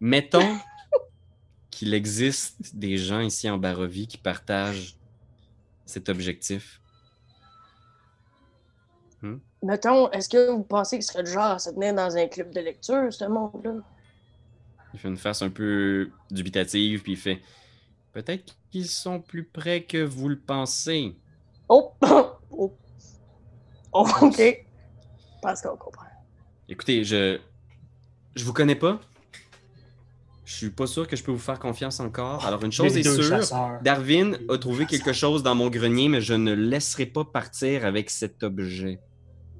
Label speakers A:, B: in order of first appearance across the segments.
A: Mettons qu'il existe des gens ici en Barovie qui partagent cet objectif.
B: Mettons, est-ce que vous pensez qu'il serait du genre à se tenir dans un club de lecture, ce monde-là?
A: Il fait une face un peu dubitative, puis il fait Peut-être qu'ils sont plus près que vous le pensez.
B: Oh! oh. Oh, ok. Parce qu'on comprend.
A: Écoutez, je. Je vous connais pas. Je suis pas sûr que je peux vous faire confiance encore. Alors, une chose
C: Les
A: est sûre
C: chasseurs.
A: Darwin a trouvé quelque chose dans mon grenier, mais je ne laisserai pas partir avec cet objet.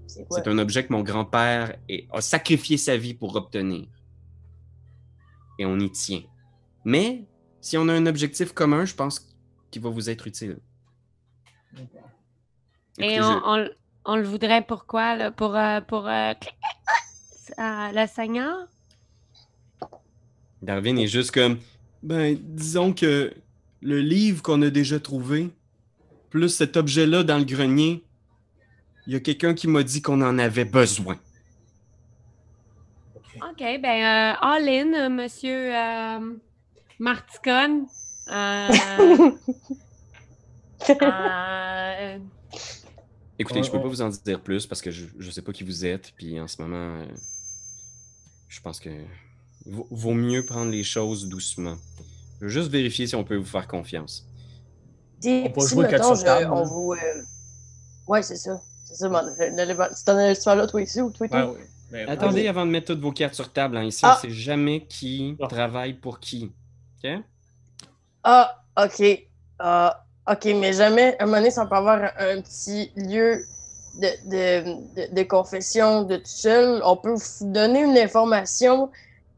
B: C'est quoi?
A: C'est un objet que mon grand-père a sacrifié sa vie pour obtenir. Et on y tient. Mais si on a un objectif commun, je pense qu'il va vous être utile.
D: Et
A: Écoutez,
D: on,
A: je-
D: on- on le voudrait pourquoi? Là? Pour, euh, pour euh, euh, le Seigneur?
A: Darwin est juste comme ben disons que le livre qu'on a déjà trouvé plus cet objet-là dans le grenier, il y a quelqu'un qui m'a dit qu'on en avait besoin.
D: OK, ben, euh, all in, euh, monsieur euh, Marticone. Euh, euh,
A: Écoutez, je peux pas
C: ouais.
A: vous en dire plus parce que je, je sais pas qui vous êtes, puis en ce moment, euh, je pense que vaut, mieux prendre les choses doucément. Je veux juste vérifier si on peut vous faire confiance.
C: On peut
B: si,
C: jouer
B: mettons,
C: quatre sur
B: je-
C: table,
B: on
C: là.
B: vous. euh, Ouais, c'est ça. C'est ça, as- tu vas là, toi, ici, ou toi, toi?
C: Ouais, ouais. Mais-
A: Attendez avant de mettre toutes vos cartes sur table. hein. Ici,
B: Ah.
A: on sait jamais qui
C: Ah.
A: travaille pour qui. OK?
B: Ah, ok. Ah, ok, mais jamais, à un moment donné, ça peut avoir un, un petit lieu de, de, de, de confession de tout seul. On peut vous donner une information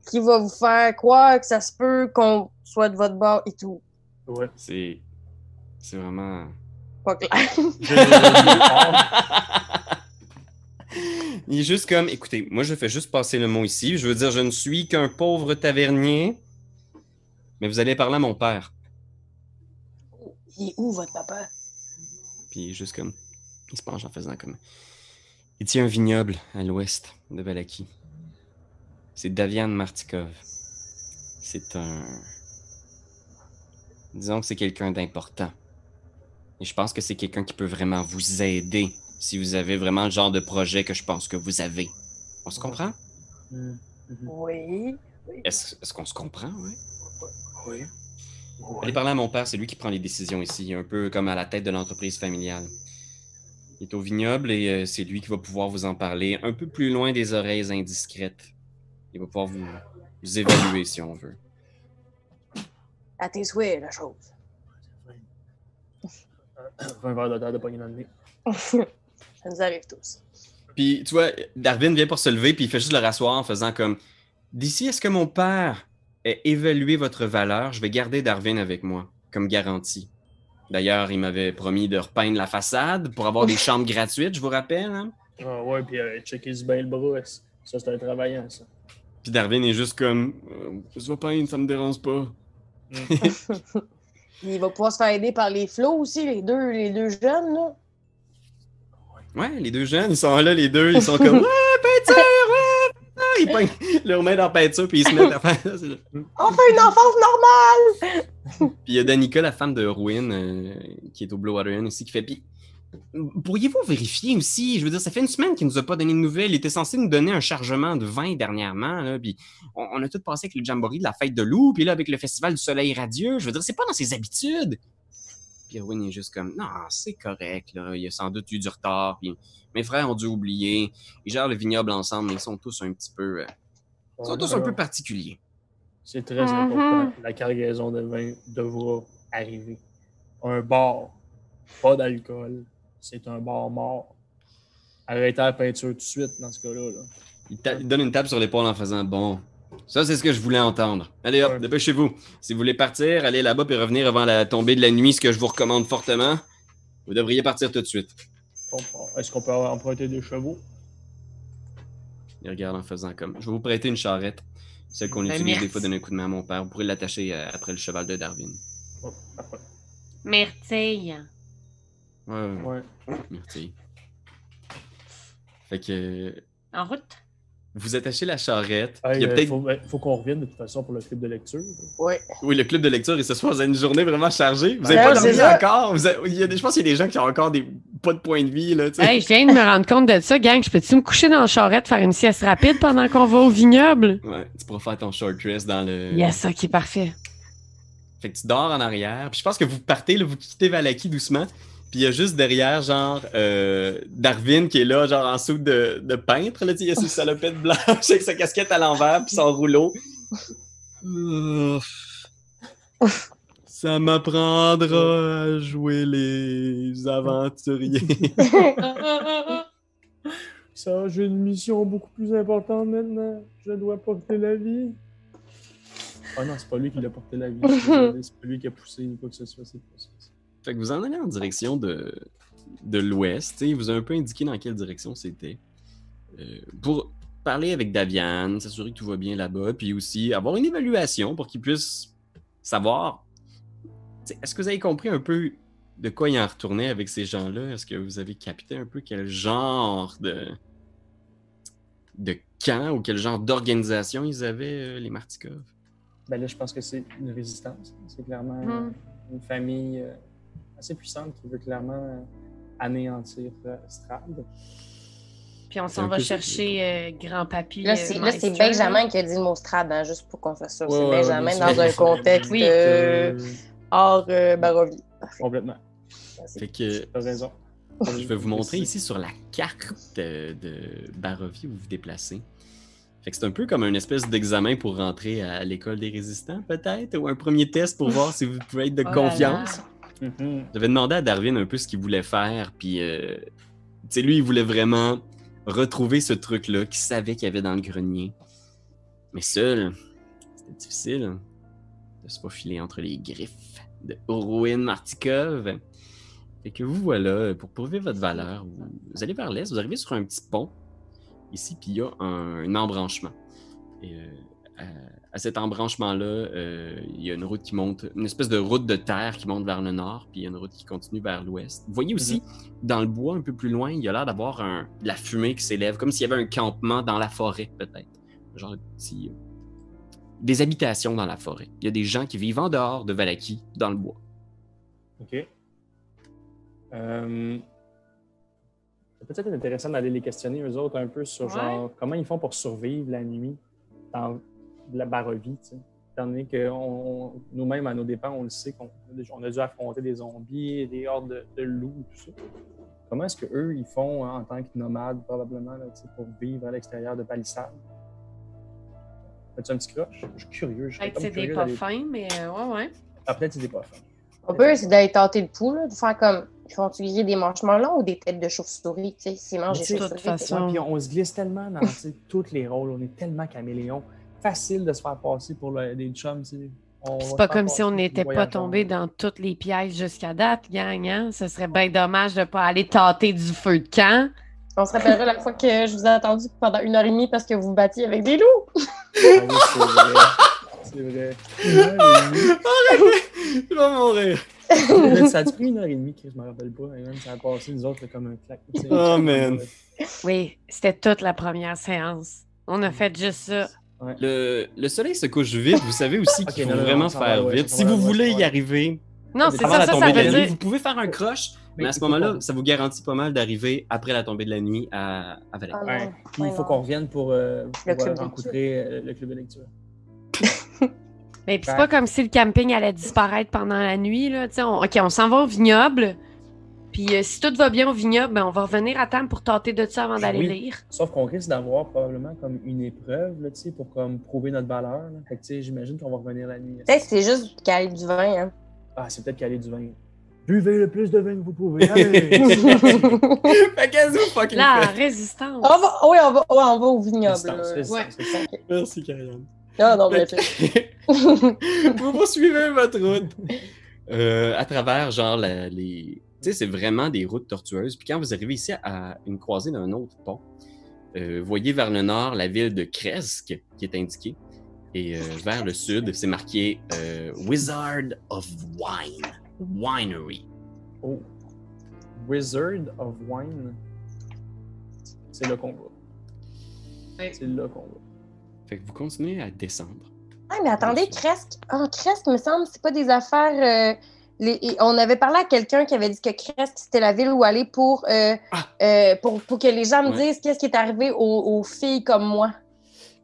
B: qui va vous faire croire que ça se peut qu'on soit de votre bord et tout.
C: Ouais.
A: C'est. C'est vraiment.
B: Pas clair.
A: Il est juste comme, écoutez, moi je fais juste passer le mot ici. Je veux dire, je ne suis qu'un pauvre tavernier. Mais vous allez parler à mon père.
B: Il est où, votre papa?
A: Puis il est juste comme. Il se penche en faisant comme. Il tient un vignoble à l'ouest de Valaki. C'est Davian Martikov. C'est un. Disons que c'est quelqu'un d'important. Et je pense que c'est quelqu'un qui peut vraiment vous aider si vous avez vraiment le genre de projet que je pense que vous avez. On se comprend?
B: Oui.
A: Est-ce est-ce qu'on se comprend, oui?
C: Oui.
A: Allez parler à mon père, c'est lui qui prend les décisions ici, un peu comme à la tête de l'entreprise familiale. Il est au vignoble et euh, c'est lui qui va pouvoir vous en parler un peu plus loin des oreilles indiscrètes. Il va pouvoir vous, vous évaluer si on veut.
B: À tes souhaits, la chose.
C: Un verre de terre de pogner dans le nez.
B: ça nous arrive tous.
A: Puis, tu vois, Darwin vient pour se lever, puis il fait juste le rasseoir en faisant comme D'ici à ce que mon père ait évalué votre valeur, je vais garder Darwin avec moi, comme garantie. D'ailleurs, il m'avait promis de repeindre la façade pour avoir des chambres gratuites, je vous rappelle. Hein?
C: Ah ouais, puis euh, checker du bain le bras. Ça, c'est un travaillant, ça.
A: Puis Darwin est juste comme euh, Je vais peindre, ça me dérange pas.
B: Il va pouvoir se faire aider par les flots aussi, les deux, les deux jeunes, là.
A: Ouais, les deux jeunes, ils sont là, les deux, ils sont comme Ouais, peinture, ouais! Ah, Ils peignent leurs mains dans la peinture, puis ils se mettent à faire.
B: On fait une enfance normale!
A: Puis il y a Danica, la femme de Ruin, euh, qui est au Blue Water Inn aussi, qui fait. Puis, pourriez-vous vérifier aussi? Je veux dire, ça fait une semaine qu'il nous a pas donné de nouvelles. Il était censé nous donner un chargement de vin dernièrement, là. Puis on, on a tout passé avec le Jamboree de la fête de loup, puis là, avec le Festival du Soleil Radieux. Je veux dire, c'est pas dans ses habitudes. Puis Ruin est juste comme, non, c'est correct, là. Il y a sans doute eu du retard, puis mes frères ont dû oublier. Ils gèrent le vignoble ensemble, mais ils sont tous un petit peu. euh, ils sont tous un peu particuliers.
C: C'est très
D: Mhm.
C: important. La cargaison de vin devra arriver. Un bar, pas d'alcool, c'est un bar mort. Arrêtez la peinture tout de suite dans ce cas-là. là.
A: Il, ta- il donne une tape sur l'épaule en faisant bon. Ça, c'est ce que je voulais entendre. Allez hop,
C: Ouais.
A: dépêchez-vous. Si vous voulez partir, allez là-bas puis revenir avant la tombée de la nuit, ce que je vous recommande fortement. Vous devriez partir tout de suite.
C: Est-ce qu'on peut emprunter des chevaux?
A: Il regarde en faisant comme. Je vais vous prêter une charrette. Celle qu'on
D: Ben,
A: utilise des fois donner un coup de main à mon père. Vous pourrez l'attacher euh, après le cheval de Darwin.
C: Oh, parfait.
A: Ouais, merci. Fait que.
D: En route?
A: vous attachez la charrette. Il y a
C: euh,
A: peut-être
C: faut, ben, faut qu'on revienne de toute façon pour le club de lecture.
B: Ouais.
A: Oui, le club de lecture, et ce soir, vous avez une journée vraiment chargée. Vous
C: Ouais,
A: n'avez pas
B: c'est
A: dormi
B: ça.
A: encore. Vous avez- il y a des- je pense qu'il y a des gens qui ont encore des, pas de points de vie. Là, tu sais.
D: Hey, je viens de me rendre compte de ça, gang. Je peux-tu me coucher dans la charrette, faire une sieste rapide pendant qu'on va au vignoble?
A: Ouais, tu pourras faire ton short dress dans le.
D: Yes, ok, parfait.
A: Fait que tu dors en arrière. Puis je pense que vous partez, là, vous quittez Valaki doucement. Puis il y a juste derrière, genre, euh, Darwin qui est là, genre en soude de, de peintre. Là, il a ses salopettes blanches avec sa casquette à l'envers, puis son rouleau. Ça m'apprendra à jouer les aventuriers.
C: Ça, j'ai une mission beaucoup plus importante maintenant. Je dois porter la vie. Ah non, c'est pas lui qui l'a porté la vie. C'est pas lui qui a poussé ou quoi que ce soit. C'est pas ça.
A: Fait que vous en allez en direction de, de l'ouest. Il vous a un peu indiqué dans quelle direction c'était. Euh, pour parler avec Daviane, s'assurer que tout va bien là-bas, puis aussi avoir une évaluation pour qu'il puisse savoir. Est-ce que vous avez compris un peu de quoi il en retournait avec ces gens-là? Est-ce que vous avez capté un peu quel genre de, de camp ou quel genre d'organisation ils avaient, euh, les Martikov?
C: Ben là, je pense que c'est une résistance. C'est clairement
D: Hmm.
C: une famille euh, assez puissante qui veut clairement anéantir euh, Strad.
D: Puis on s'en va
A: ça,
D: chercher euh, grand-papy.
B: Là,
D: euh,
B: c'est là, c'est
D: Meister.
B: Benjamin qui a dit le mot Strad, hein, juste pour qu'on soit sûr.
C: Ouais,
B: c'est
C: ouais,
B: Benjamin
C: ouais,
B: dans un contexte
D: Oui.
B: euh, hors euh, Barovie.
C: complètement.
A: Fait que
C: raison.
A: Je vais vous montrer ici sur la carte de, de Barovie où vous vous déplacez. Fait que c'est un peu comme une espèce d'examen pour rentrer à l'école des résistants, peut-être, ou un premier test pour voir si vous pouvez être de
D: Oh là
A: confiance.
C: Mhm.
A: J'avais demandé à Darwin un peu ce qu'il voulait faire, puis euh, lui, il voulait vraiment retrouver ce truc-là qu'il savait qu'il y avait dans le grenier. Mais seul, c'était difficile de se faufiler entre les griffes de Orwin Martikov. Fait que vous voilà, pour prouver votre valeur, vous, allez vers l'est, vous arrivez sur un petit pont ici, puis il y a un, embranchement. Et euh, à, à cet embranchement-là, euh, il y a une route qui monte, une espèce de route de terre qui monte vers le nord, puis il y a une route qui continue vers l'ouest. Vous voyez aussi, dans le bois, un peu plus loin, il y a l'air d'avoir un- de la fumée qui s'élève, comme s'il y avait un campement dans la forêt, peut-être. Genre petit, euh, des habitations dans la forêt. Il y a des gens qui vivent en dehors de Valaki, dans le bois.
C: OK. Euh, c'est peut-être intéressant d'aller les questionner, eux autres, un peu sur
D: Ouais.
C: genre comment ils font pour survivre la nuit? Dans la barovie, tu sais. Étant donné que nous-mêmes, à nos dépens, on le sait qu'on on a dû affronter des zombies, des hordes de, de loups, tout ça. Comment est-ce qu'eux, ils font hein, en tant que nomades, probablement, là, tu sais, pour vivre à l'extérieur de palissades? Fais-tu un petit croche? Je suis curieux. Je
D: Peut-être
C: comme
D: c'est des pas fins, mais euh, ouais, ouais.
C: Ah, peut-être c'est des pas fins.
B: On peut, c'est d'aller tâter le pouls, de faire comme. Ils font-tu griller des manchements ou des têtes de chauve-souris, tu sais, s'ils mangent des
D: de
B: chauves-souris.
D: façon-
C: Ouais, puis on, on se glisse tellement dans tous les rôles, on est tellement caméléon. Facile de se faire passer pour le- des chums.
D: C'est pas comme si on n'était pas tombé dans toutes les pièges jusqu'à date, gang. Hein? Ce serait bien dommage de pas aller tâter du feu de camp.
B: On se rappellera la fois que je vous ai attendu pendant une heure et demie parce que vous vous battiez avec des loups.
C: Ah oui, c'est vrai. C'est vrai. Une heure et demie.
A: Je vais mourir.
C: Ça a pris une heure et demie, Chris, je me rappelle pas. Et même, ça a passé, nous autres, comme un claque.
A: Oh, man.
D: Oui, c'était toute la première séance. On a fait juste ça.
A: Le, le soleil se couche vite. Vous savez aussi qu'il faut
C: non,
A: vraiment
C: va,
A: faire
C: ouais,
A: vite. Si vous voulez
C: ouais.
A: y arriver
D: Non, c'est
A: avant
D: ça,
A: la
D: ça,
A: tombée
D: ça
A: de la
D: veut
A: nuit,
D: dire.
A: vous pouvez faire un croche, mais,
C: Mais
A: à ce moment-là, ça vous garantit pas mal d'arriver après la tombée de la nuit à, à Valais.
B: Ah.
C: Ouais. Puis
B: Ouais,
C: il faut qu'on revienne pour, euh, pour,
B: Le club
C: euh,
B: de
C: rencontrer euh, le club de lecture.
D: Mais puis c'est pas comme si le camping allait disparaître pendant la nuit. Là. On, OK, on s'en va au vignoble. Puis euh, si tout va bien au vignoble, ben, on va revenir à temps pour tâter de ça avant d'aller
C: Oui.
D: lire.
C: Sauf qu'on risque d'avoir probablement comme une épreuve, là, tu sais, pour comme prouver notre valeur. là. Fait que, tu sais, j'imagine qu'on va revenir la nuit.
B: Peut-être que c'est juste caler du vin, hein.
C: Ah, c'est peut-être caler du vin. Buvez le plus de vin que vous pouvez.
A: Fait qu'est-ce que vous fucking
D: La résistance.
B: on va, oui, on va, ouais, on va au vignoble.
C: Résistance,
B: là.
C: résistance,
D: Ouais.
C: résistance.
A: Merci, Karianne.
B: Non, non, mais
A: vous poursuivez votre route euh, à travers, genre, la- les. Tu sais, c'est vraiment des routes tortueuses. Puis quand vous arrivez ici à une croisée d'un autre pont, euh, vous voyez vers le nord la ville de Kresk qui est indiquée. Et euh, vers le sud, c'est marqué euh, Wizard of Wine. Winery.
C: Oh. Wizard of Wine. C'est le qu'on va. C'est là qu'on va.
A: Fait que vous continuez à descendre.
B: Ah, mais attendez, Crest. Ah, Crest, me semble, c'est pas des affaires. Les- On avait parlé à quelqu'un qui avait dit que Crest, c'était la ville où aller pour, euh,
A: Ah.
B: euh, pour, pour que les gens me
A: Ouais.
B: disent qu'est-ce qui est arrivé aux, aux filles comme moi.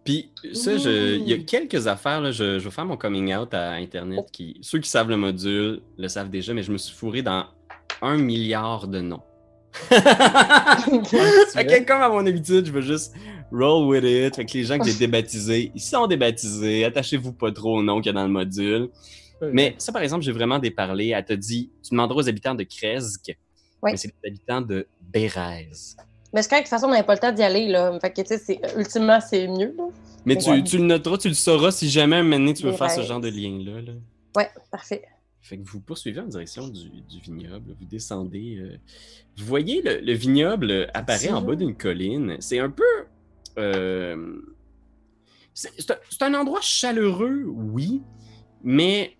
A: Puis ça, je- il y a quelques affaires, là, je, je vais faire mon coming out à Internet. Qui, ceux qui savent le module le savent déjà, mais je me suis fourré dans un milliard de noms. fait que comme à mon habitude, je veux juste roll with it. Fait que les gens que j'ai débaptisés, ils sont débaptisés. Attachez-vous pas trop au nom qu'il y a dans le module. Mais ça, par exemple, j'ai vraiment déparlé. Elle t'a dit, tu demanderas aux habitants de Krezk,
B: Oui.
A: mais c'est les habitants de Bérez.
B: Mais c'est correct, de toute façon, on n'avait pas le temps d'y aller. Là. Fait que, tu sais, c'est- ultimement, c'est mieux. Là.
A: Mais tu,
B: Ouais.
A: tu le noteras, tu le sauras si jamais un moment donné, tu veux faire ce genre de lien-là. là.
B: Ouais, parfait.
A: Fait que vous poursuivez en direction du, du vignoble, vous descendez. euh, vous voyez le, le vignoble apparaît en bas d'une colline. C'est un peu. euh, c'est c'est un, endroit chaleureux, oui, mais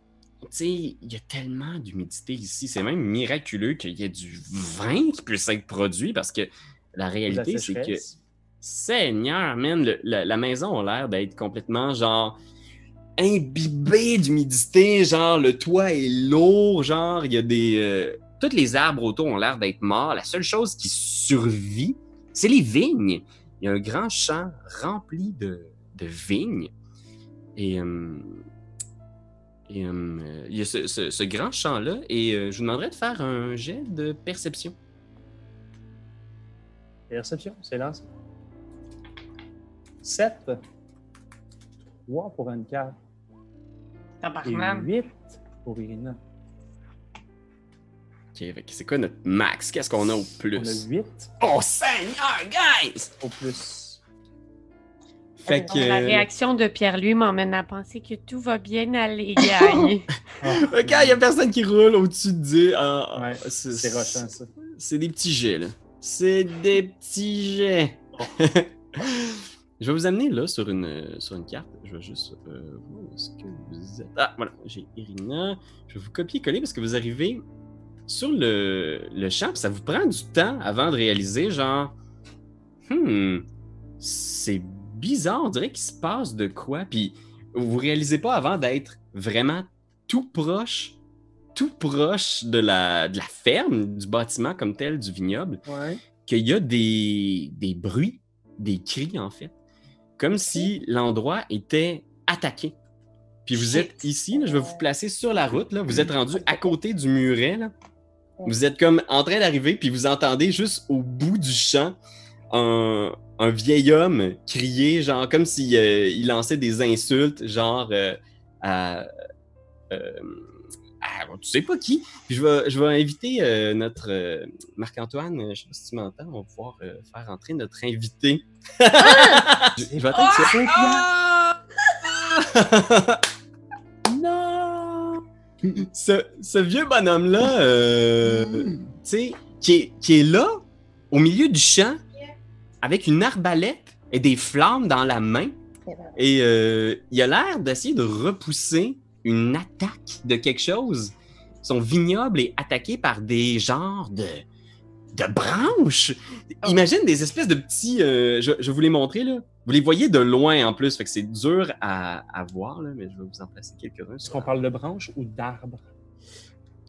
A: sais, il y a tellement d'humidité ici. C'est même miraculeux qu'il y ait du vin qui puisse être produit parce que la réalité, c'est que. Seigneur, man, le- la, la maison a l'air d'être complètement genre imbibée d'humidité, genre le toit est lourd, genre il y a des euh, tous les arbres autour ont l'air d'être morts. La seule chose qui survit, c'est les vignes. Il y a un grand champ rempli de, de vignes et euh, et, euh, il y a ce, ce- ce grand champ-là, et euh, je vous demanderais de faire un jet de perception.
C: Réception, c'est lancé. 7. 3 pour une carte. Et
D: Tabarnak.
C: 8 pour Irina.
A: Ok, c'est quoi notre max? Qu'est-ce qu'on a au plus?
C: On a 8
A: Oh Seigneur, guys!
C: au plus.
A: Fait que.
D: La réaction de Pierre-Louis m'emmène à penser que tout va bien aller,
A: quand il y a personne qui roule au-dessus de 10, ah, ah,
C: Ouais,
A: c'est
C: c'est rochant, ça.
A: C'est des petits jets, là. C'est des petits jets. je vais vous amener là sur une, sur une carte. Je vais juste euh, voir où est-ce que vous êtes. Ah, voilà, j'ai Irina. Je vais vous copier-coller parce que vous arrivez sur le, le champ, puis ça vous prend du temps avant de réaliser, genre, hmm, c'est bizarre, on dirait qu'il se passe de quoi, puis vous réalisez pas avant d'être vraiment tout proche, tout proche de la, de la ferme, du bâtiment comme tel, du vignoble,
C: Ouais.
A: qu'il y a des, des bruits, des cris en fait, comme si l'endroit était attaqué. Puis vous êtes ici, là, je vais vous placer sur la route, là, vous êtes rendu à côté du muret, là. vous êtes comme en train d'arriver, puis vous entendez juste au bout du champ un, un vieil homme crier, genre comme s'il il lançait des insultes, genre euh, à, euh, à- tu sais pas qui. Puis je vais, je vais inviter euh, notre euh, Marc-Antoine, euh, je sais pas si tu m'entends, on va pouvoir euh, faire entrer notre invité. je, je vais attendre. Ah!
C: Non!
A: ce, ce vieux bonhomme-là, euh, tu sais, qui est, qui est là, au milieu du champ, avec une arbalète et des flammes dans la main. Et euh, il a l'air d'essayer de repousser une attaque de quelque chose. Son vignoble est attaqué par des genres de, de branches. Imagine des espèces de petits. euh, je, je vais vous les montrer là. Vous les voyez de loin en plus, fait que c'est dur à, à voir là, mais je vais vous en placer quelques-uns.
C: Est-ce qu'on parle de branches ou d'arbres?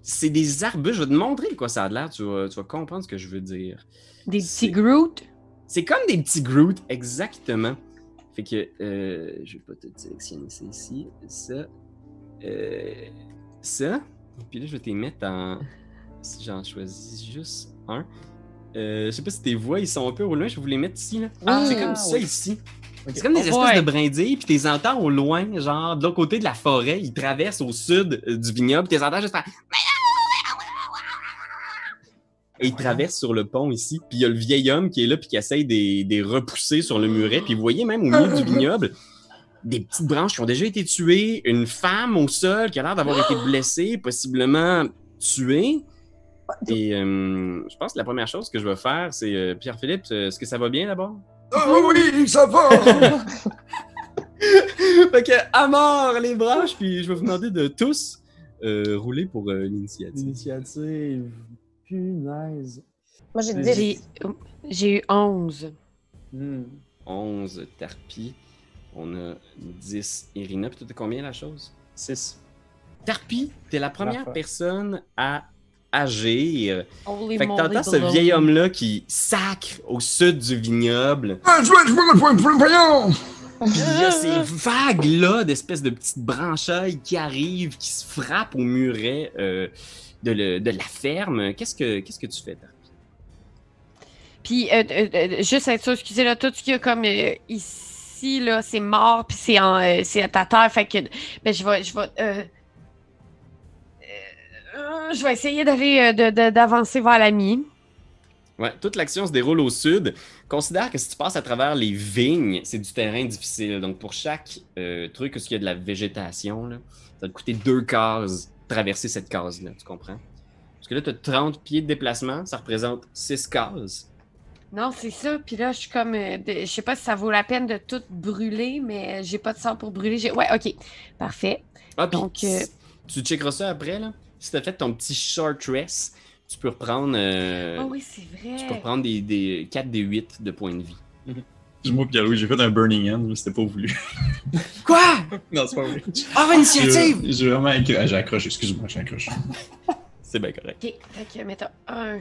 A: c'est des arbustes. Je vais te montrer de quoi ça a l'air. Tu vas, tu vas comprendre ce que je veux dire.
D: Des petits Groot.
A: C'est comme des petits Groot, exactement. Fait que euh, je vais pas te sélectionner ça ici. Ça. euh, ça. Puis là, je vais te les mettre en. Si j'en choisis juste un. Euh, je sais pas si tes voix, ils sont un peu au loin. Je vais vous les mettre ici. Là.
B: Ah,
A: c'est comme
C: ah,
A: ça ici. C'est comme des
D: Oh,
A: espèces
D: ouais.
A: de brindilles, puis tu les entends au loin, genre de l'autre côté de la forêt. Ils traversent au sud euh, du vignoble, puis tu les entends juste faire. Et ils traversent sur le pont ici, puis il y a le vieil homme qui est là, puis qui essaye de les- de les repousser sur le muret. Puis vous voyez même au milieu du vignoble des petites branches qui ont déjà été tuées, une femme au sol qui a l'air d'avoir été blessée, possiblement tuée. Et euh, je pense que la première chose que je vais faire, c'est euh, Pierre-Philippe, euh, est-ce que ça va bien d'abord?
E: Ah oui, ça va!
A: fait que, à mort les branches, puis je vais vous demander de tous euh, rouler pour euh, l'initiative.
C: Punaise.
B: Moi, j'ai
C: J'ai-
B: dit.
D: J'ai j'ai eu 11.
C: Hmm.
A: 11 Tarpi. On a 10 Irina. Puis toi, t'as combien la chose?
C: 6.
A: Tarpi, t'es la première personne à agir.
D: Holy
A: Fait que
D: moly
A: t'entends ce vieil homme-là qui sacre au sud du vignoble.
E: Ah, je!
A: Il y a ces vagues-là d'espèces de petites branchailles qui arrivent, qui se frappent au muret euh, de, le- de la ferme. Qu'est-ce que, tu fais?
D: Puis, euh, euh, euh, juste être sûr, excusez, là, tout ce qu'il y a comme euh, ici, là, c'est mort, puis c'est en, c'est à ta terre, fait que, ben, je vais, je vais, je vais essayer d'aller, d'avancer vers l'ami.
A: Ouais, toute l'action se déroule au sud. Considère que si tu passes à travers les vignes, c'est du terrain difficile. Donc, pour chaque euh, truc, est-ce qu'il y a de la végétation, là, ça va te coûter deux cases traverser cette case-là, tu comprends? Parce que là, tu as 30 pieds de déplacement, ça représente 6 cases.
D: Non, c'est ça, puis là, je suis comme, euh, de- je sais pas si ça vaut la peine de tout brûler, mais j'ai pas de sang pour brûler. J'ai- Ouais, ok, parfait.
A: Ah,
D: Donc, euh,
A: tu checkeras ça après, là. Si tu as fait ton petit short rest, tu peux reprendre, euh,
D: oh oui, c'est vrai.
A: tu peux reprendre des, des 4 des 8 de points de vie.
F: Moi, Pierre-Louis, j'ai fait un Burning End, mais c'était pas voulu.
A: Quoi?
F: non, c'est pas voulu.
A: Ah, initiative!
F: J'ai vraiment accro- ah, j'ai accroché, excuse-moi, j'ai accroché.
A: C'est bien correct.
D: Ok, fait que, mettons, 1,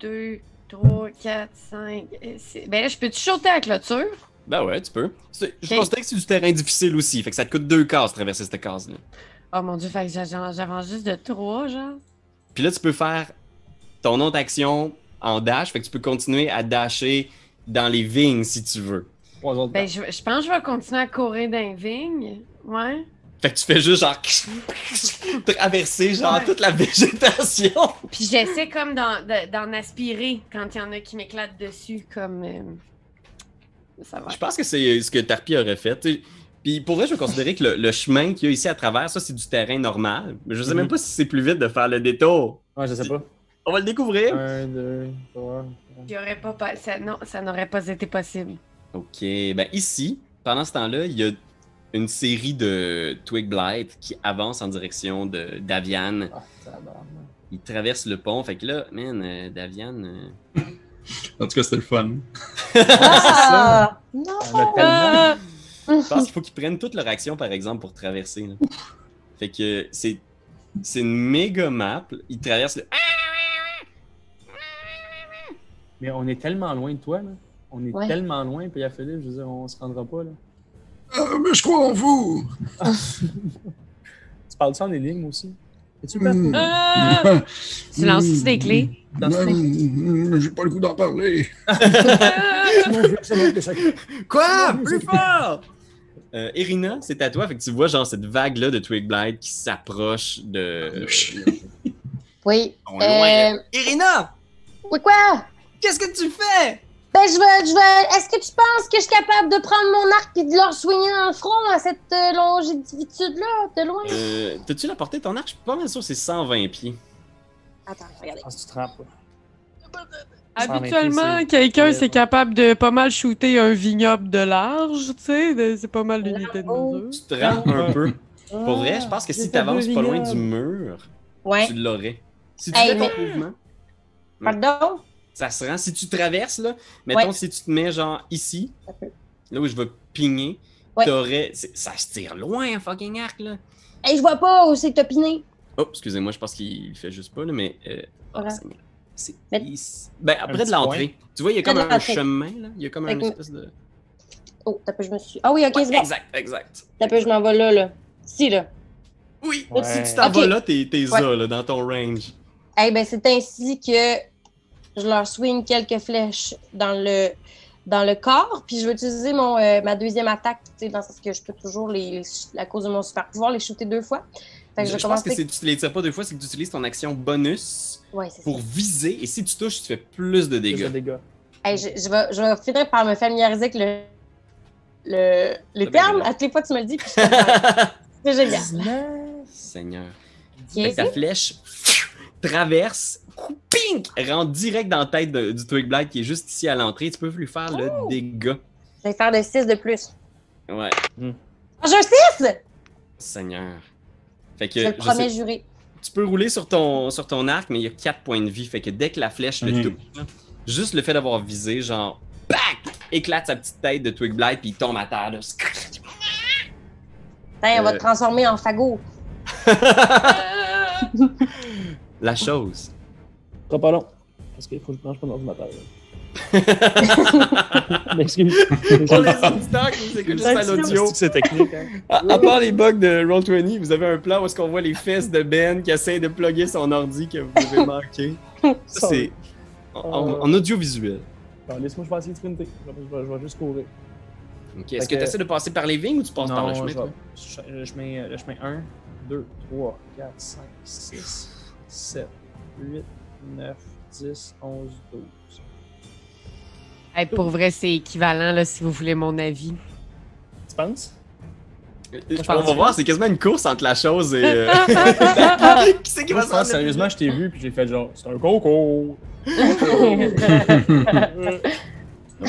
D: 2, 3, 4, 5, 6. Ben là, je peux-tu sauter à la clôture?
A: Ben ouais, tu peux. C'est- Je
D: Ok.
A: considère que c'est du terrain difficile aussi, fait que ça te coûte deux cases traverser cette case-là.
D: Oh mon dieu, fait que j'avance j'avance juste de 3, genre.
A: Puis là, tu peux faire ton autre action en dash, fait que tu peux continuer à dasher dans les vignes si tu veux.
C: Trois autres.
D: Ben, je, je pense que je vais continuer à courir dans les vignes. Ouais.
A: Fait que tu fais juste genre traverser genre
D: Ouais.
A: toute la végétation.
D: Puis j'essaie comme d'en de- d'en aspirer quand il y en a qui m'éclatent dessus, comme. euh, Ça va.
A: Je pense que c'est ce que Tarpi aurait fait. Puis pour vrai, je vais considérer que le, le chemin qu'il y a ici à travers, ça c'est du terrain normal. Mais je sais même
C: Mhm.
A: pas si c'est plus vite de faire le détour.
C: Ouais, je sais pas.
A: On va le découvrir.
C: Un, deux, trois. Quatre.
D: Il y aurait pas, pas- ça, non, ça n'aurait pas été possible.
A: Ok, ben ici, pendant ce temps-là, il y a une série de Twig Blight qui avance en direction de Davian.
C: Ah, tabarnak.
A: Il traverse le pont. Fait que là, man, euh, Davian. euh,
F: En tout cas, c'était le fun.
B: Ah! Non!
D: Ah!
A: Je pense qu'il faut qu'ils prennent toute leur action, par exemple, pour traverser. là. Fait que c'est c'est une méga map. Ils traversent le.
C: Mais on est tellement loin de toi, là. On est
B: Ouais.
C: tellement loin, puis à Philippe, je veux dire, on se rendra pas, là.
E: Ah, mais je crois en vous!
C: Tu parles ça en énigme aussi? Es-tu?
E: Hmm.
D: Ah! Tu lances des clés?
E: Hmm, J'ai pas le goût d'en parler.
A: Quoi? Plus fort! Euh, Irina, c'est à toi. Fait que tu vois, genre, cette vague-là de Twig Blight qui s'approche de.
B: Oui.
A: Bon, loin, là.
B: Euh,
A: Irina!
B: oui, quoi?
A: Qu'est-ce que tu fais?
B: Ben, je vais, je vais. Est-ce que tu penses que je suis capable de prendre mon arc et de leur soigner dans le front à cette euh, longévitude-là, de loin?
A: Euh, T'as-tu la portée de ton arc? Je suis pas mal sûr que c'est 120 pieds.
B: Attends, regardez.
C: Ah, tu te rends.
D: Habituellement, quelqu'un,
C: c'est-
D: capable de pas mal shooter un vignoble de large, tu sais. C'est pas mal d'unités de mesure.
A: Tu te rends un peu. Pour vrai, je pense que si t'avances pas loin du mur,
B: Ouais.
A: tu l'aurais. Si tu
B: Hey,
A: fais ton
B: mais-
A: mouvement,
B: Pardon?
A: Ça se rend. Si tu traverses, là, mettons
B: Ouais.
A: si tu te mets genre ici, là où je vais pigner,
B: Ouais.
A: t'aurais. Ça se tire loin, un fucking arc, là.
B: Hey, je vois pas où c'est que t'as piné.
A: Oh, excusez-moi, je pense qu'il fait juste pas, là, mais. Euh,
B: Voilà.
A: m'est- c'est
B: Mais-
A: ici. Ben, après de l'entrée. Tu vois, il y a comme un chemin, là. Il y a comme
B: Fait
A: un
B: que-
A: espèce de.
B: Oh, t'as peu, je me suis. Ah oui, ok,
A: Ouais,
B: c'est bon.
A: exact, exact.
B: T'as peu, je m'en vais là, là. Si, là.
A: Oui,
C: Ouais.
A: si tu t'en vas là, t'es t'es
B: Ouais.
A: là, dans ton range.
B: Eh ben, c'est ainsi que je leur swing quelques flèches dans le, dans le corps, puis je vais utiliser mon, euh, ma deuxième attaque, tu sais, dans le sens que je peux toujours, les, à cause de mon super pouvoir, les shooter deux fois. Fait que je,
A: Je, pense que c'est- tu les tires pas deux fois, c'est que tu utilises ton action bonus
B: Ouais, c'est ça.
A: pour viser, et si tu touches, tu fais plus de
C: Plus de
A: dégâts.
C: dégâts.
B: Hey, je, je vais, je vais finir par me familiariser avec le, le, les
A: Le
B: termes.
A: bagage.
B: À toutes les fois, tu me le dis, puis je comprends. C'est génial.
A: Seigneur.
B: Ok.
A: Fait que ta flèche traverse, ping, rentre direct dans la tête de- du Twig Black qui est juste ici à l'entrée. Tu peux lui faire le dégât.
B: Je vais faire de 6 de plus.
A: Ouais,
B: Ah, j'ai un 6!
A: Seigneur. Fait que
B: Je le
A: je
B: promets
A: sais-
B: juré.
A: tu peux rouler sur ton, sur ton arc, mais il y a 4 points de vie. Fait que dès que la flèche le touche, juste le fait d'avoir visé, genre, back! Éclate sa petite tête de Twig Blight, puis il tombe à terre. là.
B: Tiens, on va
A: Euh.
B: te transformer en fagot.
A: La chose.
C: Sera pas long. Parce qu'il faut que je branche mon ordinateur. M'excuse.
A: Pour les auditeurs qui nous écoutent juste à l'audio,
C: C'est technique, hein.
A: à, à part les bugs de Roll20, vous avez un plan où est-ce qu'on voit les fesses de Ben qui essaie de plugger son ordi que vous avez manqué. Ça, c'est en, en audiovisuel.
C: Bon, Laisse-moi, je vais essayer de sprinter. Je vais, je juste courir.
A: Ok, Est-ce que tu essaies de passer par les vignes ou tu passes par le chemin?
C: je vais- le chemin, le chemin 1, 2, 3, 4, 5, 6, 7, 8, 9, 10, 11, 12.
D: Hey, pour vrai, c'est équivalent, là, si vous voulez mon avis.
C: Tu penses?
A: Euh,
C: je
A: On va voir, c'est quasiment une course entre la chose et. euh, qui c'est qui va s'en
C: sérieusement, je t'ai vu puis j'ai fait genre, c'est un coco!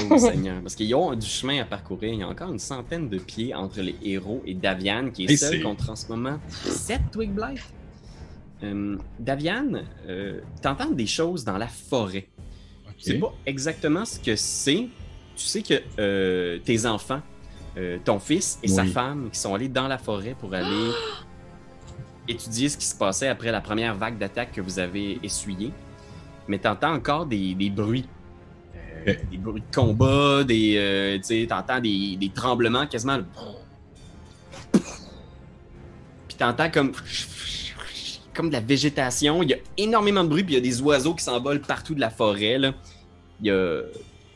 A: Oh Seigneur, parce qu'ils ont du chemin à parcourir. Il y a encore une centaine de pieds entre les héros et Davian, qui est
F: Et
A: seul contre en ce moment 7 Twig Blight. Euh, Davian, euh, t'entends des choses dans la forêt. Tu sais pas exactement ce que c'est. Tu sais que euh, tes enfants, euh, ton fils et sa femme, qui sont allés dans la forêt pour aller étudier ce qui se passait après la première vague d'attaque que vous avez essuyée. Mais t'entends encore des, des bruits. Des bruits de combat, des, tu sais, t'entends des, des tremblements quasiment. le- Puis t'entends comme comme de la végétation. Il y a énormément de bruit, puis il y a des oiseaux qui s'envolent partout de la forêt. Là. Il y a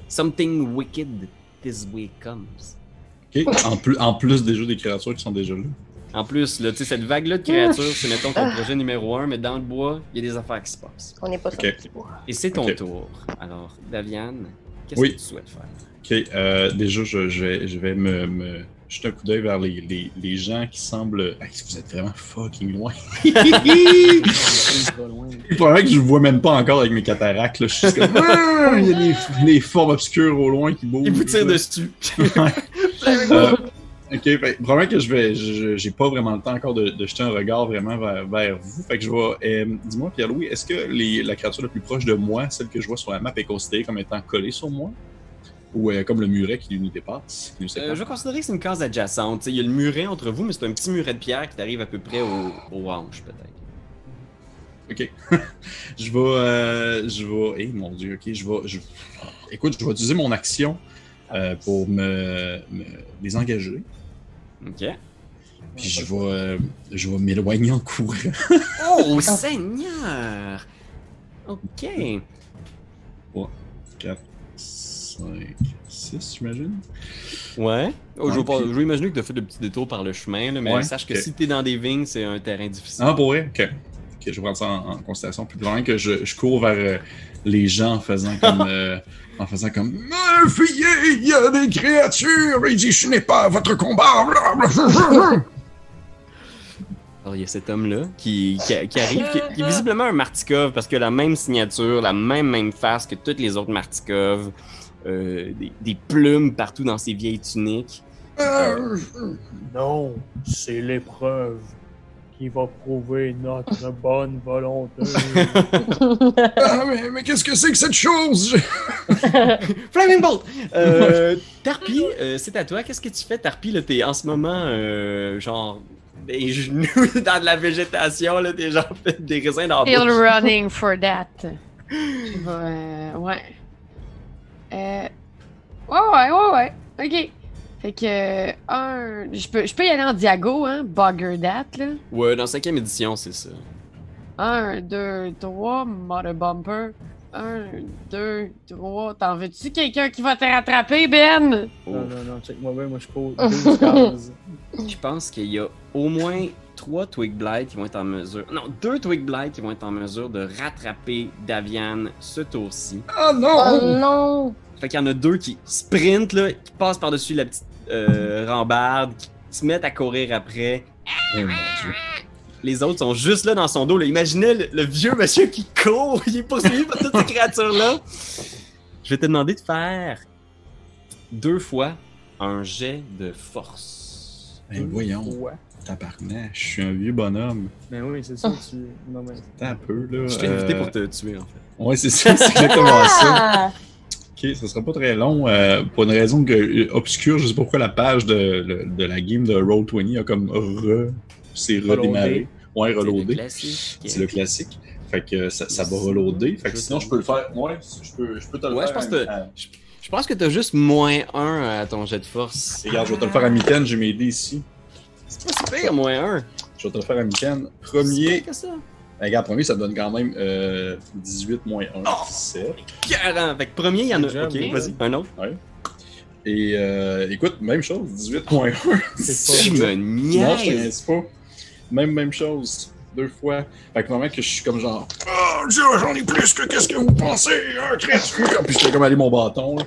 A: Something Wicked This Way Comes.
F: Ok. En, plus, en plus déjà des créatures qui sont déjà là.
A: En plus, là, tu sais, cette vague-là de créatures, c'est mettons ton projet numéro un, mais dans le bois, il y a des affaires qui se passent.
B: On n'est pas
F: Ok.
B: sorti.
A: Et c'est ton tour. Alors, Davian, qu'est-ce
F: Oui.
A: que tu souhaites faire?
F: Ok, euh, déjà, je, je vais, je vais me, me jeter un coup d'œil vers les, les, les gens qui semblent. Hey, vous êtes vraiment fucking loin. Est que je vous vois même pas encore avec mes cataractes. Là. Je suis juste comme. Ah, Il y a des, des formes obscures au loin qui bougent.
A: Il vous tire
F: là.
A: dessus.
F: Euh, ok, fait, le problème est que je vais, j'ai pas vraiment le temps encore de, de jeter un regard vraiment vers, vers vous. Fait que je vais. euh, dis-moi, Pierre-Louis, est-ce que les, la créature la plus proche de moi, celle que je vois sur la map, est considérée comme étant collée sur moi? Ou euh, comme le muret qui nous dépasse qui nous sépare?
A: Euh, je vais considérer que c'est une case adjacente. Il y a le muret entre vous, mais c'est un petit muret de pierre qui t'arrive à peu près au, au peut-être.
F: Ok. je vais. euh, je vais. Eh mon dieu, ok. Je vais. je- Écoute, je vais utiliser mon action pour me, me désengager.
A: Ok.
F: Puis je vais. je vais m'éloigner en courant.
A: Oh, Seigneur! Ok.
F: 4, 5, 6, j'imagine.
A: Ouais. Oh, je, vais
F: puis-
A: je imaginer que tu as fait de petits détours par le chemin, là, mais
F: Ouais,
A: sache que si tu es dans des vignes, c'est un terrain difficile.
F: Ah, pour vrai? Ok. Ok, je vais prendre ça en, en considération. Puis vraiment que je, je cours vers euh, les gens en faisant comme. euh, en faisant comme.
E: Euh, fuyez, il y a des créatures, il dit ce n'est pas votre combat.
A: Alors, il y a cet homme-là qui, qui, qui arrive, qui, qui est visiblement un Martikov parce qu'il a la même signature, la même, même face que toutes les autres Martikov, euh, des, des plumes partout dans ses vieilles tuniques.
E: Euh,
C: Non, c'est l'épreuve qui va prouver notre bonne volonté.
E: ah, mais mais qu'est-ce que c'est que cette chose?
A: Flaming Bolt! Euh, Tarpi, euh, c'est à toi. Qu'est-ce que tu fais, Tarpi? Là, t'es en ce moment, euh, genre, des genoux dans de la végétation, là, t'es genre fait des raisins dans la
D: Still running for that. Ouais. Ouais. Euh... Ouais, ouais, ouais, ouais. Ok. Fait que, un. Je peux, je peux y aller en diago, hein? Bugger that, là.
A: Ouais, dans cinquième édition, c'est ça.
D: Un, deux, trois, mother bumper. Un, deux, trois. T'en veux-tu quelqu'un qui va te rattraper, Ben?
C: Non, non, non, check moi bien, moi je cours 12 cases.
A: Je pense qu'il y a au moins trois Twig Blight qui vont être en mesure. Non, deux Twig Blight qui vont être en mesure de rattraper Davian ce tour-ci.
E: Ah
B: Oh
E: non
B: non!
A: Fait qu'il y en a deux qui sprintent, là, qui passent par-dessus la petite euh, rambarde, qui se mettent à courir après.
F: Oh mon dieu.
A: Les autres sont juste là dans son dos. Là. Imaginez le, le vieux monsieur qui court, il est poursuivi par toutes ces créatures-là. Je vais te demander de faire deux fois un jet de force.
F: Ben voyons. Tabarnak, je suis un vieux bonhomme.
C: Ben oui, c'est ça, tu. Non, mais.
F: Attends un peu, là.
A: Je t'ai invité
F: euh,
A: pour te tuer, en fait.
F: Ouais, c'est ça, c'est exactement ça.
B: Ah!
F: Ok, Ok, ça sera pas très long. euh, pour une raison que, euh, obscure, je sais pas pourquoi la page de, le- de la game de Roll20 a comme re. C'est redémarré. Ouais,
A: C'est le
F: reloadé.
A: classique.
F: C'est le classique. Fait que ça, ça va reloader. Fait que sinon, je peux le faire. Ouais, je peux, je peux te le
A: Ouais,
F: faire.
A: je pense que-
F: à-
A: Je pense que t'as juste moins 1 à ton jet de force.
F: Regarde, je vais te le faire à mitaine, j'ai mes dés ici.
A: C'est pas super, moins 1.
F: Je vais te le faire à mitaine. Premier.
A: que ça.
F: Ben, regarde, premier, ça te donne quand même euh, 18 moins 1, 17.
A: 40. Fait que premier, il y en a. Ok, vas-y. Un autre.
F: Et euh, écoute, même chose, 18 moins 1.
C: C'est
A: Tu
C: pas-
A: me
F: Non, je te
A: niaises.
F: niaise pas. Même, même chose. Deux fois. Fait que moment que je suis comme genre.
E: Oh, Dieu, j'en ai plus que qu'est-ce que vous pensez, hein, créature?
F: Puis je fais comme aller mon bâton. là.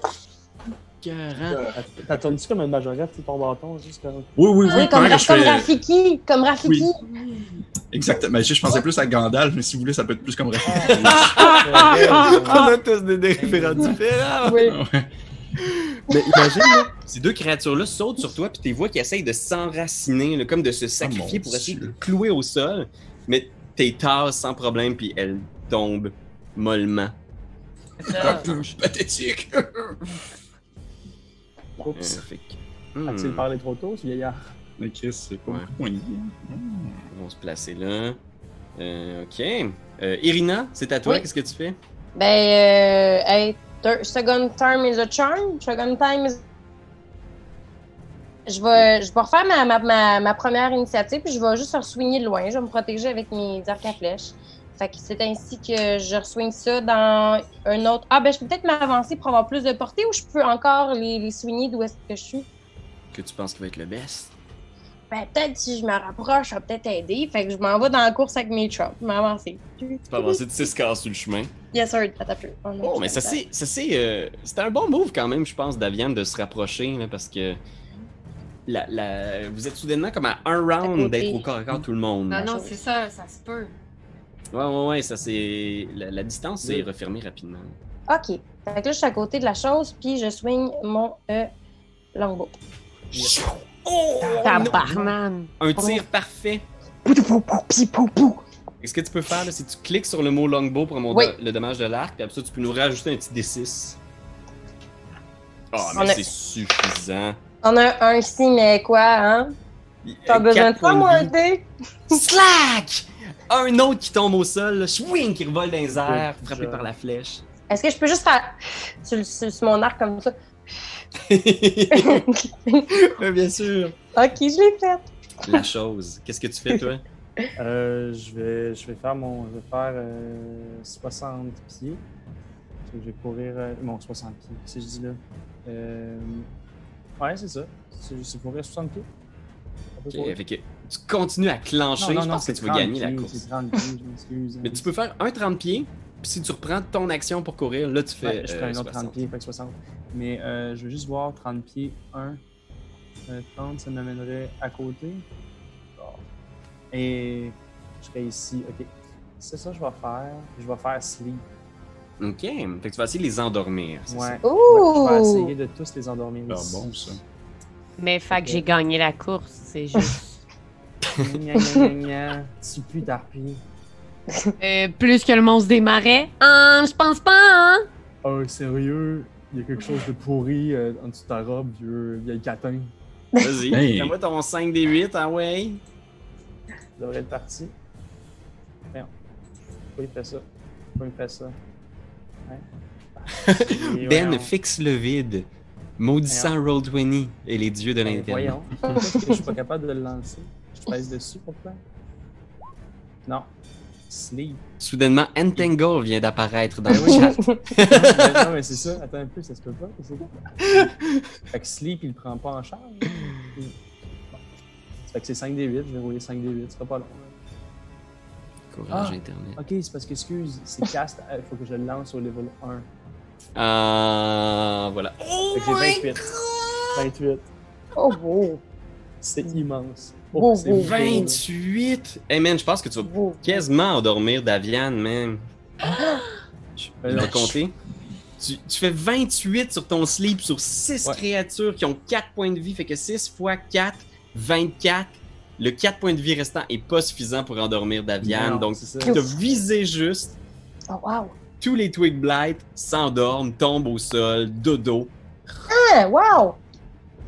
A: 40.
C: T'as tourné-tu comme une majorette, ton bâton, juste comme?
F: Oui, oui, oui.
B: Oui, comme,
F: je
B: comme
F: fais-
B: Rafiki. Comme Rafiki.
F: Exactement. Mais je je pensais plus à Gandalf, mais si vous voulez, ça peut être plus comme Rafiki.
A: On a tous des, référents différents.
B: Oui.
A: Mais imagine, là, ces deux créatures-là sautent sur toi, puis tu vois qu'ils essayent de s'enraciner, comme de se sacrifier
F: mon
A: pour essayer de
F: Dieu.
A: clouer au sol. Mais t'es tasses sans problème, puis elles tombent mollement.
F: Pathétique.
C: Oups.
A: fait que- hmm,
C: A-t-il parlé trop tôt, ce vieillard?
F: Mais Chris, c'est pas
A: Ouais.
F: beaucoup poigné.
A: Ils vont se placer là. Euh, ok. Euh, Irina, c'est à toi,
B: Oui.
A: qu'est-ce que tu fais?
B: Ben, euh, hey, second time is a charm. Second time is. Je vais, je vais refaire ma, ma, ma, ma première initiative, puis je vais juste re-swinguer de loin. Je vais me protéger avec mes arcs à flèches. Fait que c'est ainsi que je re-swing ça dans un autre. Ah, ben, je peux peut-être m'avancer pour avoir plus de portée ou je peux encore les, les swinguer d'où est-ce que je suis?
A: Que tu penses qu'il va être le best?
B: Ben, peut-être si je me rapproche, ça va peut-être aider. Fait que je m'en vais dans la course avec mes chops. Je vais m'avancer.
A: Tu peux avancer de 6 cases sur le chemin.
B: Yes, sir. Attends un peu. Oh, non,
A: Oh, mais ça c'est, ça c'est, euh, c'était un bon move quand même, je pense, d'Aviane de se rapprocher, là, parce que la, la- vous êtes soudainement comme à un round d'être au corps à corps tout le monde.
D: Non,
B: La
D: non, c'est ça, ça se peut.
A: Ouais, ouais, ouais, ça c'est, la, la distance s'est
C: Oui.
A: refermée rapidement.
B: OK. Fait que là, je suis à côté de la chose, puis je swing mon euh, longbow.
A: Oh!
D: Tabarnan.
A: Un tir parfait. Et ce que tu peux faire, là, c'est que tu cliques sur le mot longbow pour mon
B: Oui.
A: le dommage de l'arc, puis après ça, tu peux nous rajouter un petit D6. Ah,
B: On
A: mais
B: a-
A: c'est suffisant.
B: On a un ici, mais quoi, hein? T'as
A: Euh,
B: besoin de ça,
A: points
B: moi, un dé?
A: Slack! Un autre qui tombe au sol, là, swing, qui revole dans les airs, frappé par la flèche.
B: Est-ce que je peux juste faire sur, sur- sur mon arc comme ça?
A: Ouais, bien sûr.
B: ok, je l'ai fait.
A: La chose. Qu'est-ce que tu fais, toi?
C: Euh, je vais, je vais faire mon, je vais faire euh, 60 pieds. Fait que Je vais courir, euh, bon 60 pieds, si je dis là. Euh, ouais, c'est ça. C'est courir 60 pieds. On
A: tu continues à clencher. je pense que tu vas
C: 30
A: gagner la course.
C: C'est 30 pieds, je m'excuse.
A: Mais tu peux faire un 30 pieds, puis si tu reprends ton action pour courir, là, tu fais.
C: Ouais, je prends
A: euh,
C: un autre 30
A: 60.
C: pieds, fait que 60. Mais euh, je veux juste voir 30 pieds, 1. Euh, 30, ça m'amènerait à côté. Et je serais ici. Ok. C'est ça que je vais faire. Je vais faire sleep.
A: Ok, fait que tu vas essayer de les endormir.
C: Ouais.
A: ça?
C: Ouais, je vais
B: Ouh!
C: essayer de tous les endormir.
F: Ah bon, ça.
D: Mais fait que j'ai gagné la course, c'est juste.
C: Gna, gna, gna.
D: Euh, plus que le monstre des marais? Hein, je pense pas, hein?
C: Oh, sérieux? Il y a quelque chose de pourri euh, en dessous de ta robe, vieux, vieille catin.
A: Vas-y,
F: Hey.
A: fais-moi ton 5 des 8, ah ouais.
C: Ça devrait être parti. Merde. Pourquoi il fait ça? Pourquoi il fait ça? Ouais. Et
A: Ben
C: voyons.
A: fixe le vide, maudissant Roll20 et les dieux de
C: Ben,
A: l'Internet.
C: Voyons. Je suis pas capable de le lancer? Pèse dessus, pourquoi? Non. Sleep.
A: Soudainement, Entangle vient d'apparaître dans
C: Ben
A: le chat.
C: Non, mais c'est ça. Attends un peu, ça se peut pas. c'est. Fait que Sleep, il le prend pas en charge. Bon. Ça fait que c'est 5 des 8. Je vais rouler 5 des 8. Ce sera pas long.
A: Courage
C: Ah.
A: Internet.
C: Ok, c'est parce que, excuse, c'est cast. Il faut que je le lance au level 1.
A: Ah, voilà. Oh
C: Fait que j'ai 28. 28.
B: Oh, wow.
C: C'est immense.
B: Wow,
C: c'est
B: wow,
A: 28! Hey man, je pense que tu vas quasiment endormir Daviane, man. Je
C: Ben
A: je vais compter. Tu, tu fais 28 sur ton sleep sur 6
C: Ouais.
A: créatures qui ont 4 points de vie. Fait que 6 fois 4, 24. Le 4 points de vie restant est pas suffisant pour endormir Daviane.
C: Non,
A: donc,
C: c'est ça.
A: tu as visé juste.
B: Oh, wow.
A: tous les Twig Blight s'endorment, tombent au sol, dodo.
B: Ah, wow!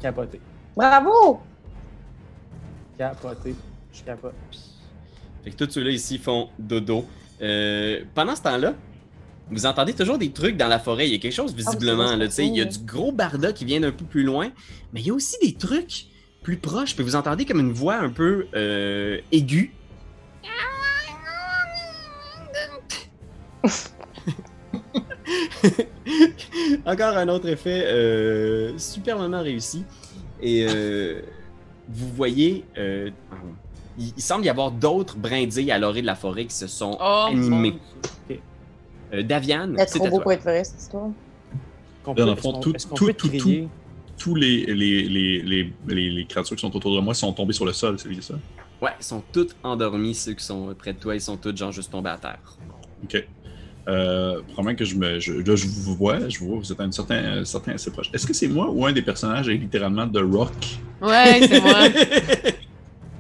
C: Capoté.
B: Bravo!
C: Capoté. Je capote.
A: Fait que tous ceux-là ici font dodo. Euh, pendant ce temps-là, vous entendez toujours des trucs dans la forêt. Il y a quelque chose visiblement.
B: Ah,
A: là, tu sais. il y a du gros barda qui vient d'un peu plus loin, mais il y a aussi des trucs plus proches. Puis vous entendez comme une voix un peu euh, aiguë. Encore un autre effet euh, superbement réussi. Et euh, vous voyez, euh, il, il semble y avoir d'autres brindilles à l'orée de la forêt qui se sont
D: Oh,
A: animées. Euh, Daviane,
B: C'est trop
A: à
B: beau
A: toi.
B: pour être vrai, cette histoire.
F: Dans le fond, tout- tout- tout-? Tous les, les, les, les, les, les- les créatures qui sont autour de moi sont tombées sur le sol, c'est bien ça?
A: Ouais, ils sont tous endormis, ceux qui sont près de toi, ils sont tous genre juste tombés à terre.
F: Ok. Euh, probablement que je me. Je, là, je vous vois, je vous vois, vous êtes un certain, un certain assez proche. Est-ce que c'est moi ou un des personnages est littéralement The Rock?
D: Ouais, c'est moi.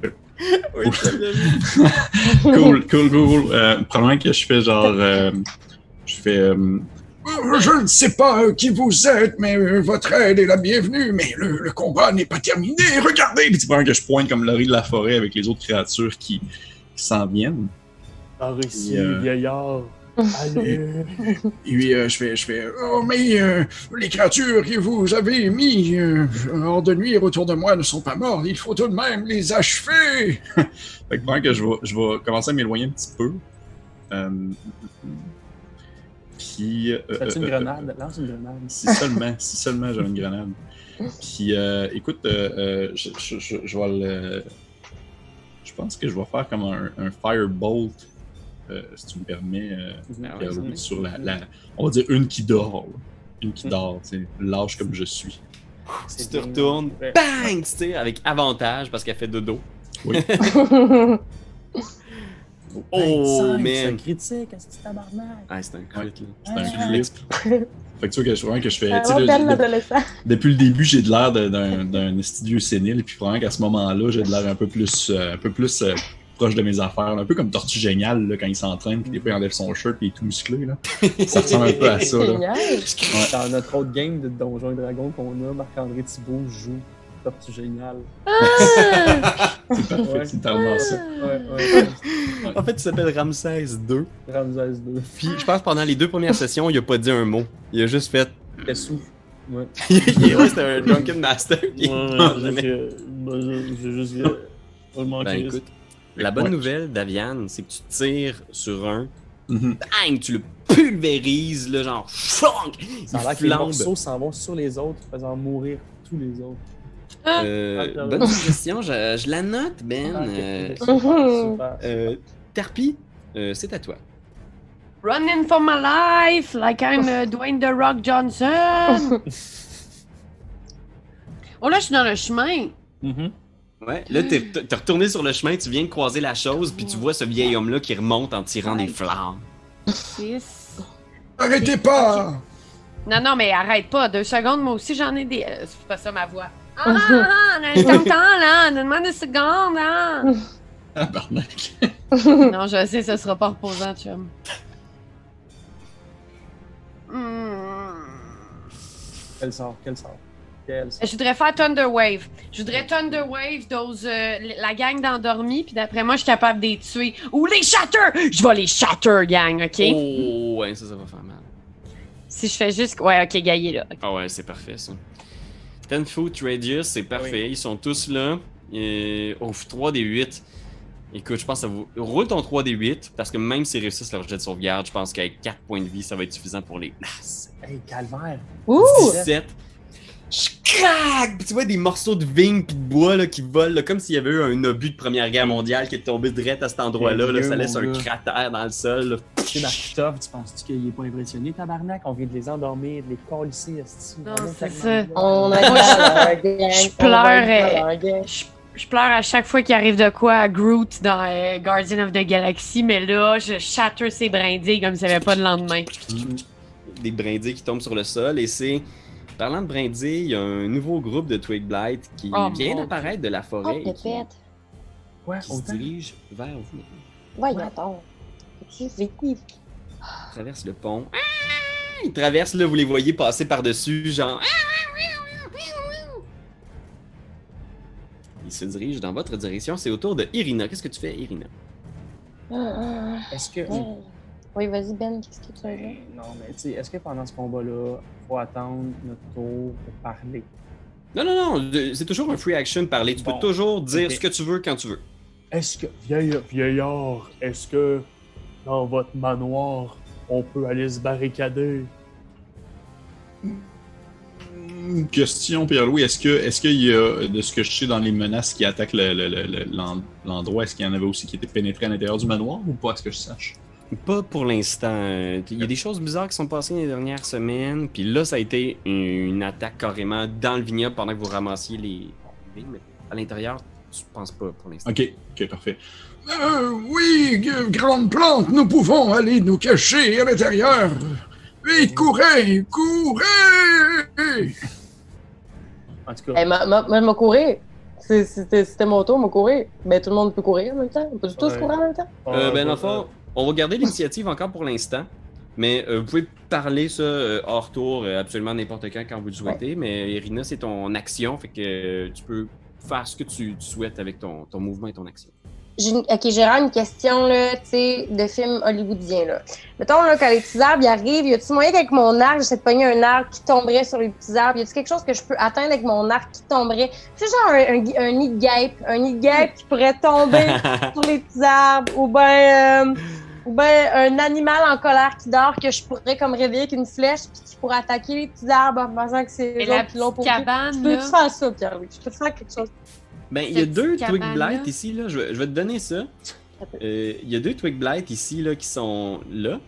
A: oui,
F: cool, cool, cool, cool. Euh, probablement que je fais genre. euh, je fais.
E: Je ne sais pas euh, qui vous êtes, mais euh, votre aide est la bienvenue, mais le, le combat n'est pas terminé. Regardez!
F: puis probablement que je pointe comme l'orée de la forêt avec les autres créatures qui, qui s'en viennent.
C: Par ici,
F: euh,
C: vieillard. Allez.
E: Et puis, euh, je fais, je fais, oh, mais euh, les créatures que vous avez mis euh, hors de nuire autour de moi ne sont pas mortes. Il faut tout de même les achever.
F: Fait que que je vais, je vais commencer à m'éloigner un petit peu. Puis.
C: une grenade? Lance une grenade.
F: Si seulement, si seulement j'avais une grenade. Puis, écoute, je, je, je, je vais le. Je pense que je vais faire comme un, un firebolt, euh, si tu me permets, euh,
A: Ah ouais,
F: Pierre-Louis,
C: c'est-
F: sur la, la- On va dire une qui dort. là. Une qui dort, tu sais, lâche comme je suis.
A: Tu te retournes, bang, tu tires avec avantage parce qu'elle fait dodo. Oh,
C: C'est
A: man.
C: critique, est-ce que c'est tabarnak?
A: Ah, c'est un crit, là.
F: C'est un
C: Ah.
F: flip. Fait que tu vois que je, vraiment que je fais. sais,
B: Ah, l'adolescent.
F: depuis le début, j'ai de l'air d'un d'un estudieux sénile, puis vraiment qu'à ce moment-là, j'ai de l'air un peu plus, euh, un peu plus euh, proche de mes affaires, un peu comme Tortue Géniale là, quand il s'entraîne, puis des fois il enlève son shirt, puis il est tout musclé. Là. Ça ressemble un peu à ça. Là.
B: Génial.
C: Dans notre autre game de Donjons et Dragons qu'on a, Marc-André Thibault joue Tortue Génial.
F: C'est parfait,
C: Ouais.
F: c'est tellement ça.
C: Ouais, ouais.
A: En fait, il s'appelle Ramsès 2.
C: Ramsès 2.
A: Puis, je pense que pendant les deux premières sessions, il a pas dit un mot. Il a juste fait.
C: T'es souffle. Ouais.
A: Il est- ouais, c'était un Drunken Master. il parle jamais.
C: J'ai juste. On le
A: Ben écoute, la bonne nouvelle, Daviane, c'est que tu tires sur un,
F: Mhm.
A: bang, tu le pulvérises, là, genre, chonk,
C: Ça a
A: il
C: l'air que les morceaux s'en vont sur les autres, faisant mourir tous les autres.
A: Euh,
C: Ah,
A: bonne suggestion, je, je la note, Ben.
C: Ah,
A: Euh,
C: super,
A: euh, c'est à toi.
D: Running for my life, like I'm uh, Dwayne The Rock Johnson. oh là, je suis dans le chemin.
C: Mhm.
A: Ouais, là, t'es t'es retourné sur le chemin, tu viens de croiser la chose, puis tu vois ce vieil homme-là qui remonte en tirant des flammes.
D: Six.
E: Arrêtez pas!
D: Non, non, mais arrête pas. Deux secondes, moi aussi, j'en ai des. euh, c'est pas ça ma voix. Ah, ah, ah, instant de temps, là. Donne-moi deux secondes, là.
F: Ah, barnac.
D: non, je sais, ce sera pas reposant, chum. Hmm.
C: Quel sort, quel sort? Sort.
D: Je voudrais faire Thunder Wave. Je voudrais Thunder Wave, those, euh, la gang d'endormis, puis d'après moi, je suis capable de les tuer. Ou les shatter! Je vais les shatter, gang, ok?
A: Oh, ouais, ça, ça va faire mal.
D: Si je fais juste. Ouais, ok, gaillé là.
A: Ah ouais, c'est parfait, ça. 10 foot radius, c'est parfait. Ils sont tous là. Et... Oh, 3 des 8. Écoute, je pense que ça vous. Roule ton 3 des 8, parce que même s'ils réussissent leur jet de sauvegarde, je pense qu'avec 4 points de vie, ça va être suffisant pour les. Ah,
C: Hey, calvaire.
B: Ouh!
A: 17. Je craque! Puis Tu vois des morceaux de vigne puis de bois là, qui volent, là, comme s'il y avait eu un obus de Première Guerre mondiale qui est tombé direct à cet endroit-là. là. Ça laisse un
C: gars.
A: cratère dans le sol. là.
C: Tu sais, Markov, tu penses-tu qu'il est pas impressionné, tabarnak? On vient de les endormir, de les colisser.
D: Non,
C: On est
D: c'est ça?
B: On a
D: je pleure, je pleure à chaque fois qu'il arrive de quoi à Groot dans euh, Guardian of the Galaxy, mais là, je shatter ses brindilles comme s'il n'y avait pas de lendemain.
A: Des brindilles qui tombent sur le sol. Et c'est. Parlant de brindilles, il y a un nouveau groupe de Twig Blight qui
D: Oh,
A: vient d'apparaître de la
B: Oh,
A: forêt et qui.
C: Ouais,
A: qui se
C: autant.
A: dirige vers vous.
B: Voyons donc. Tu vives.
A: traverse le pont. Ah! Il traverse, là, vous les voyez passer par-dessus, genre. Il se dirige dans votre direction. C'est au tour de Irina. Qu'est-ce que tu fais, Irina?
B: Ah,
C: Est-ce que.
B: Oui, vas-y, Ben, qu'est-ce que tu veux dire?
C: Ben, non, mais tu sais, est-ce que pendant ce combat-là, faut attendre notre tour pour parler?
A: Non, non, non. C'est toujours un free action parler. Tu
C: Bon.
A: peux toujours dire ce que tu veux quand tu veux.
C: Est-ce que, vieillard, vieillard, est-ce que dans votre manoir, on peut aller se barricader?
F: Une question, Pierre-Louis. Est-ce que, est-ce qu'il y a, de ce que je sais dans les menaces qui attaquent le- le- le- le- l'en- l'endroit, est-ce qu'il y en avait aussi qui étaient pénétrés à l'intérieur du manoir ou pas, à ce que je sache?
A: Pas pour l'instant. Il y a des choses bizarres qui sont passées les dernières semaines. Puis là, ça a été une, attaque carrément dans le vignoble pendant que vous ramassiez les. mais à l'intérieur, tu penses pas pour l'instant.
F: Ok, ok, parfait.
E: Euh, oui, grande plante, nous pouvons aller nous cacher à l'intérieur. Vite, courez, courez!
C: En tout cas,
B: Eh, ma, ma, moi, je vais courir. C'était mon tour, je vais courir. Ben, tout le monde peut courir en même temps. On peut tous
C: Ouais.
B: courir en même temps.
A: Euh, ben, dans on va garder l'initiative encore pour l'instant. Mais euh, vous pouvez parler ça euh, hors tour euh, absolument n'importe quand quand vous le souhaitez. Mais Irina, c'est ton action. Fait que euh, tu peux faire ce que tu, tu souhaites avec ton, ton mouvement et ton action.
B: Une- Ok, j'ai une question, là, tu sais, de film hollywoodien, là. Mettons, là, quand les petits arbres, ils arrivent, y a-tu moyen qu'avec mon arc, j'essaie de pogner un arbre qui tomberait sur les petits arbres? Y a-tu quelque chose que je peux atteindre avec mon arc qui tomberait? Tu sais, genre un, un, un nid de guêpe, un nid de guêpe qui pourrait tomber sur les petits arbres, ou ben, euh, ou ben un animal en colère qui dort que je pourrais comme réveiller avec une flèche puis qui pourrait attaquer les petits arbres en pensant que c'est
D: Et
B: eux
D: la
B: autres qui l'ont pour
D: cabane,
B: Je peux
D: là?
B: faire ça, Pierre-Louis. Je peux faire quelque chose.
A: Ben, il y a deux Twig. Blight ici, là. Je, vais- je vais te donner ça. Euh, Il y a deux Twig Blight ici, là, qui sont là.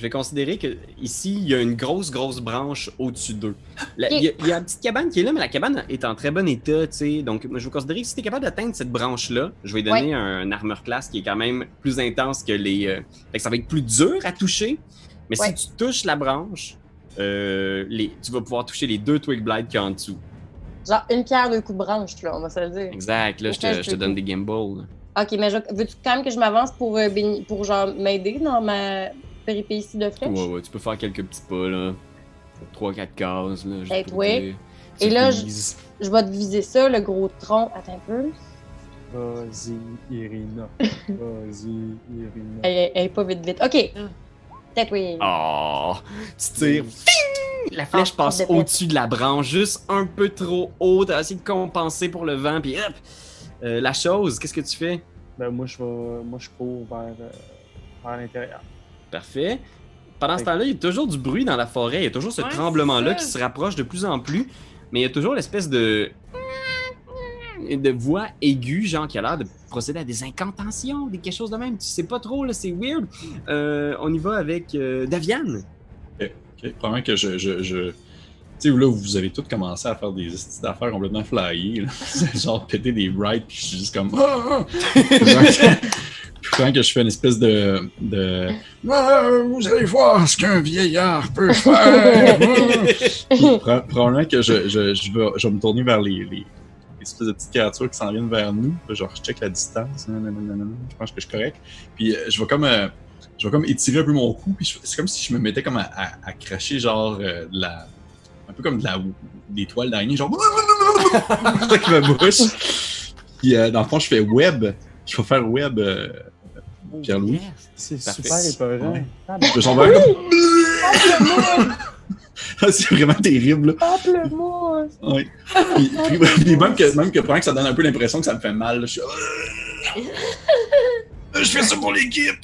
A: Je vais considérer que ici, il y a une grosse, grosse branche au-dessus d'eux. Il y, a- il y a une petite cabane qui est là, mais la cabane est en très bon état, tu sais. Donc, je vais considérer que si tu es capable d'atteindre cette branche-là, je vais donner un armor class qui est quand même plus intense que les. euh, fait que ça va être plus dur à toucher. Mais
B: Ouais.
A: si tu touches la branche, euh, les, tu vas pouvoir toucher les deux Twig Blight qu'il y a en dessous.
B: Genre une pierre, deux coups de branche, là, on va se le dire.
A: Exact, là, je te,
B: je
A: donne des gimbals.
B: Ok, mais veux-tu quand même que je m'avance pour, euh, pour genre m'aider dans ma de flèche?
A: Ouais, ouais, tu peux faire quelques petits pas, là. 3-4 cases, là. juste
B: Peut-être,
A: pour
B: ouais. Et là, je-. Je vais te viser ça, le gros tronc. Attends un peu.
C: Vas-y, Irina. Vas-y, Irina.
B: Elle, elle- elle est pas vite vite. Ok.
D: Ah.
B: Peut-être oui.
A: Oh! Tu tires. Fing! La flèche
B: Ah,
A: passe au-dessus de la branche, juste un peu trop haut. T'as essayé de compenser pour le vent, puis hop! Euh, la chose, qu'est-ce que tu fais?
C: Ben, moi, je vais, moi, je cours vers, euh, vers l'intérieur.
A: Parfait. Pendant ce temps-là, il y a toujours du bruit dans la forêt. Il y a toujours ce
D: Ouais,
A: tremblement-là qui se rapproche de plus en plus. Mais il y a toujours l'espèce de. de voix aiguë, genre qui a l'air de procéder à des incantations, des quelque chose de même. Tu sais pas trop, là, c'est weird. Euh, on y va avec euh, Daviane.
F: Ok, probablement que je. je, je... Tu sais, là, vous avez tous commencé à faire des petites affaires complètement flyées. là. Genre péter des brides, puis je suis juste comme. Crois que je fais une espèce de. de...
E: Ah, vous allez voir ce qu'un vieillard peut faire. Ah.
F: Pro- probablement que je, je, je, vais, je vais me tourner vers les, les, les espèces de petites créatures qui s'en viennent vers nous. Genre, je check la distance. Je pense que je suis correct. Puis euh, je vais comme. euh, je vais comme étirer un peu mon cou, puis c'est comme si je me mettais comme à, à- à cracher genre euh, de la. Un peu comme de la, des toiles d'araignée, genre. avec ma bouche. Puis euh, dans le fond, je fais web. Je vais faire web. euh, Pierre-Louis.
A: Yes.
C: C'est super épeurant.
F: Ouais.
C: Ah, ben,
F: Je. Ah, c'est vraiment terrible, là.
B: Pamplemousse!
F: Oui. Puis, puis- puis même que, même que, pendant que ça donne un peu l'impression que ça me fait mal, là, je suis. Je fais ça pour l'équipe!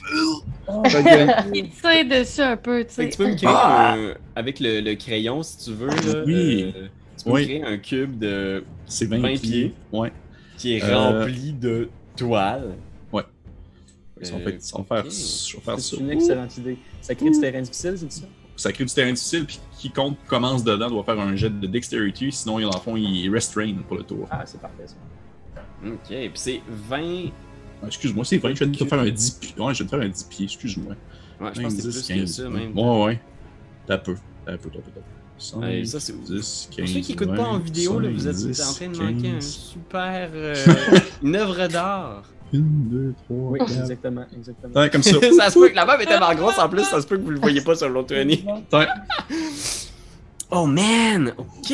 F: Que-
D: Il tire dessus un peu, tu sais.
A: tu peux me créer un. Avec le, le crayon, si tu veux. Là,
F: Oui.
A: euh, tu peux
F: Oui.
A: me créer un cube de,
F: C'est 20,
A: 20
F: pieds.
A: pieds.
F: Ouais.
A: qui est
F: Euh,
A: rempli de toiles.
F: Ouais. Ils sont
A: Euh,
F: ils vont faire.
C: C'est une excellente idée. Ça crée du terrain difficile, c'est ça?
F: Ça crée du terrain difficile, puis quiconque commence dedans doit faire un jet de dexterity, sinon, dans le fond, il restrain pour le tour.
C: Ah, c'est parfait, ça.
A: Ok, puis c'est 20.
F: Ah, excuse-moi, c'est vrai, je vais te faire un 10 pieds. Ouais, je vais te faire un 10 pieds, excuse-moi.
A: Ouais, je pense que c'est
F: 10,
A: plus que ça, même.
F: Ouais, ouais. T'as peu. T'as peu, t'as peu, t'as peu. 5,
A: Ouais, ça, c'est-
F: 10, 15,
A: Pour ceux qui n'écoutent pas en
F: 20,
A: vidéo, là, vous êtes
F: 10,
A: en train de manquer un
F: 15.
A: super. euh, une œuvre d'art.
F: Une, deux, trois,
C: Oui,
F: quatre.
C: exactement, exactement.
F: Ouais, comme ça.
A: ça se peut que la map est tellement grosse en plus, ça se peut que vous le voyez pas sur l'autre. Oh man! Ok!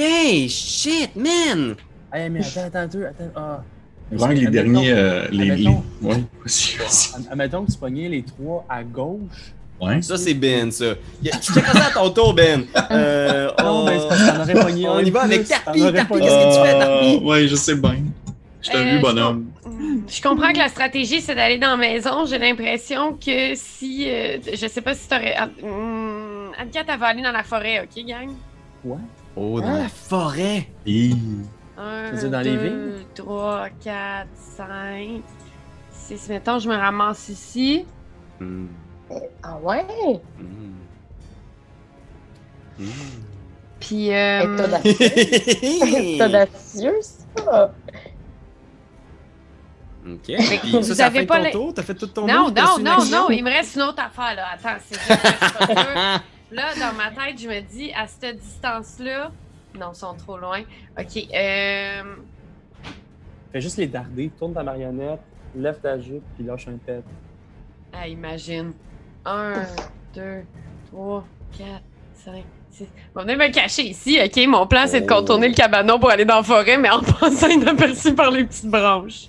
A: Shit, man!
C: Hey, mais attends, attends, attends, attends. Ah.
F: Vraiment que les
C: Admettons-
F: derniers. euh, les, Ouais, vas-y, vas-y.
C: Ad- Admettons que tu pognais les trois à gauche.
F: Ouais.
A: Ça, c'est Ben, ça. Tu checkeras ça à ton tour, Ben. Euh,
C: Non,
A: on...
C: ben, c'est parce que t'en aurais pogné
A: on y va avec Tarpi, Tarpi, qu'est-ce que tu fais, Tarpi?
F: Euh, Ouais, je sais bien. Je t'ai
D: Euh,
F: vu, bonhomme.
D: Je comprends que la stratégie, c'est d'aller dans la maison. J'ai l'impression que si. euh, je sais pas si t'aurais. Hum, Anka, elle va aller dans la forêt, ok, gang?
C: Ouais.
A: Oh, dans la forêt!
F: Et...
D: Un,
C: dire dans les
D: deux, trois, quatre, cinq, six. Mettons, je me ramasse ici.
A: Hmm.
B: Ah ouais?
A: Hmm. Hmm.
D: Puis. Euh,
B: T'as d'acieux, T'as d'acieux, ça?
A: Ok. Puis
D: vous
A: ça, ça
D: avez
A: fait
D: pas
A: ton
D: les-
A: tour? T'as fait tout ton
D: non,
A: move?
D: Non, non, non, il me reste une autre affaire, là. Attends, c'est juste. Là, dans ma tête, je me dis, à cette distance-là. Non, ils sont trop loin. Ok, euh.
C: Fais juste les darder, tourne ta marionnette, lève ta jupe, puis lâche un pet.
D: Ah, imagine. 1, 2, 3, 4, 5, 6. On va venir me cacher ici, ok? Mon plan, c'est de
A: Oh.
D: contourner le cabanon pour aller dans la forêt, mais en passant inaperçu par les petites branches.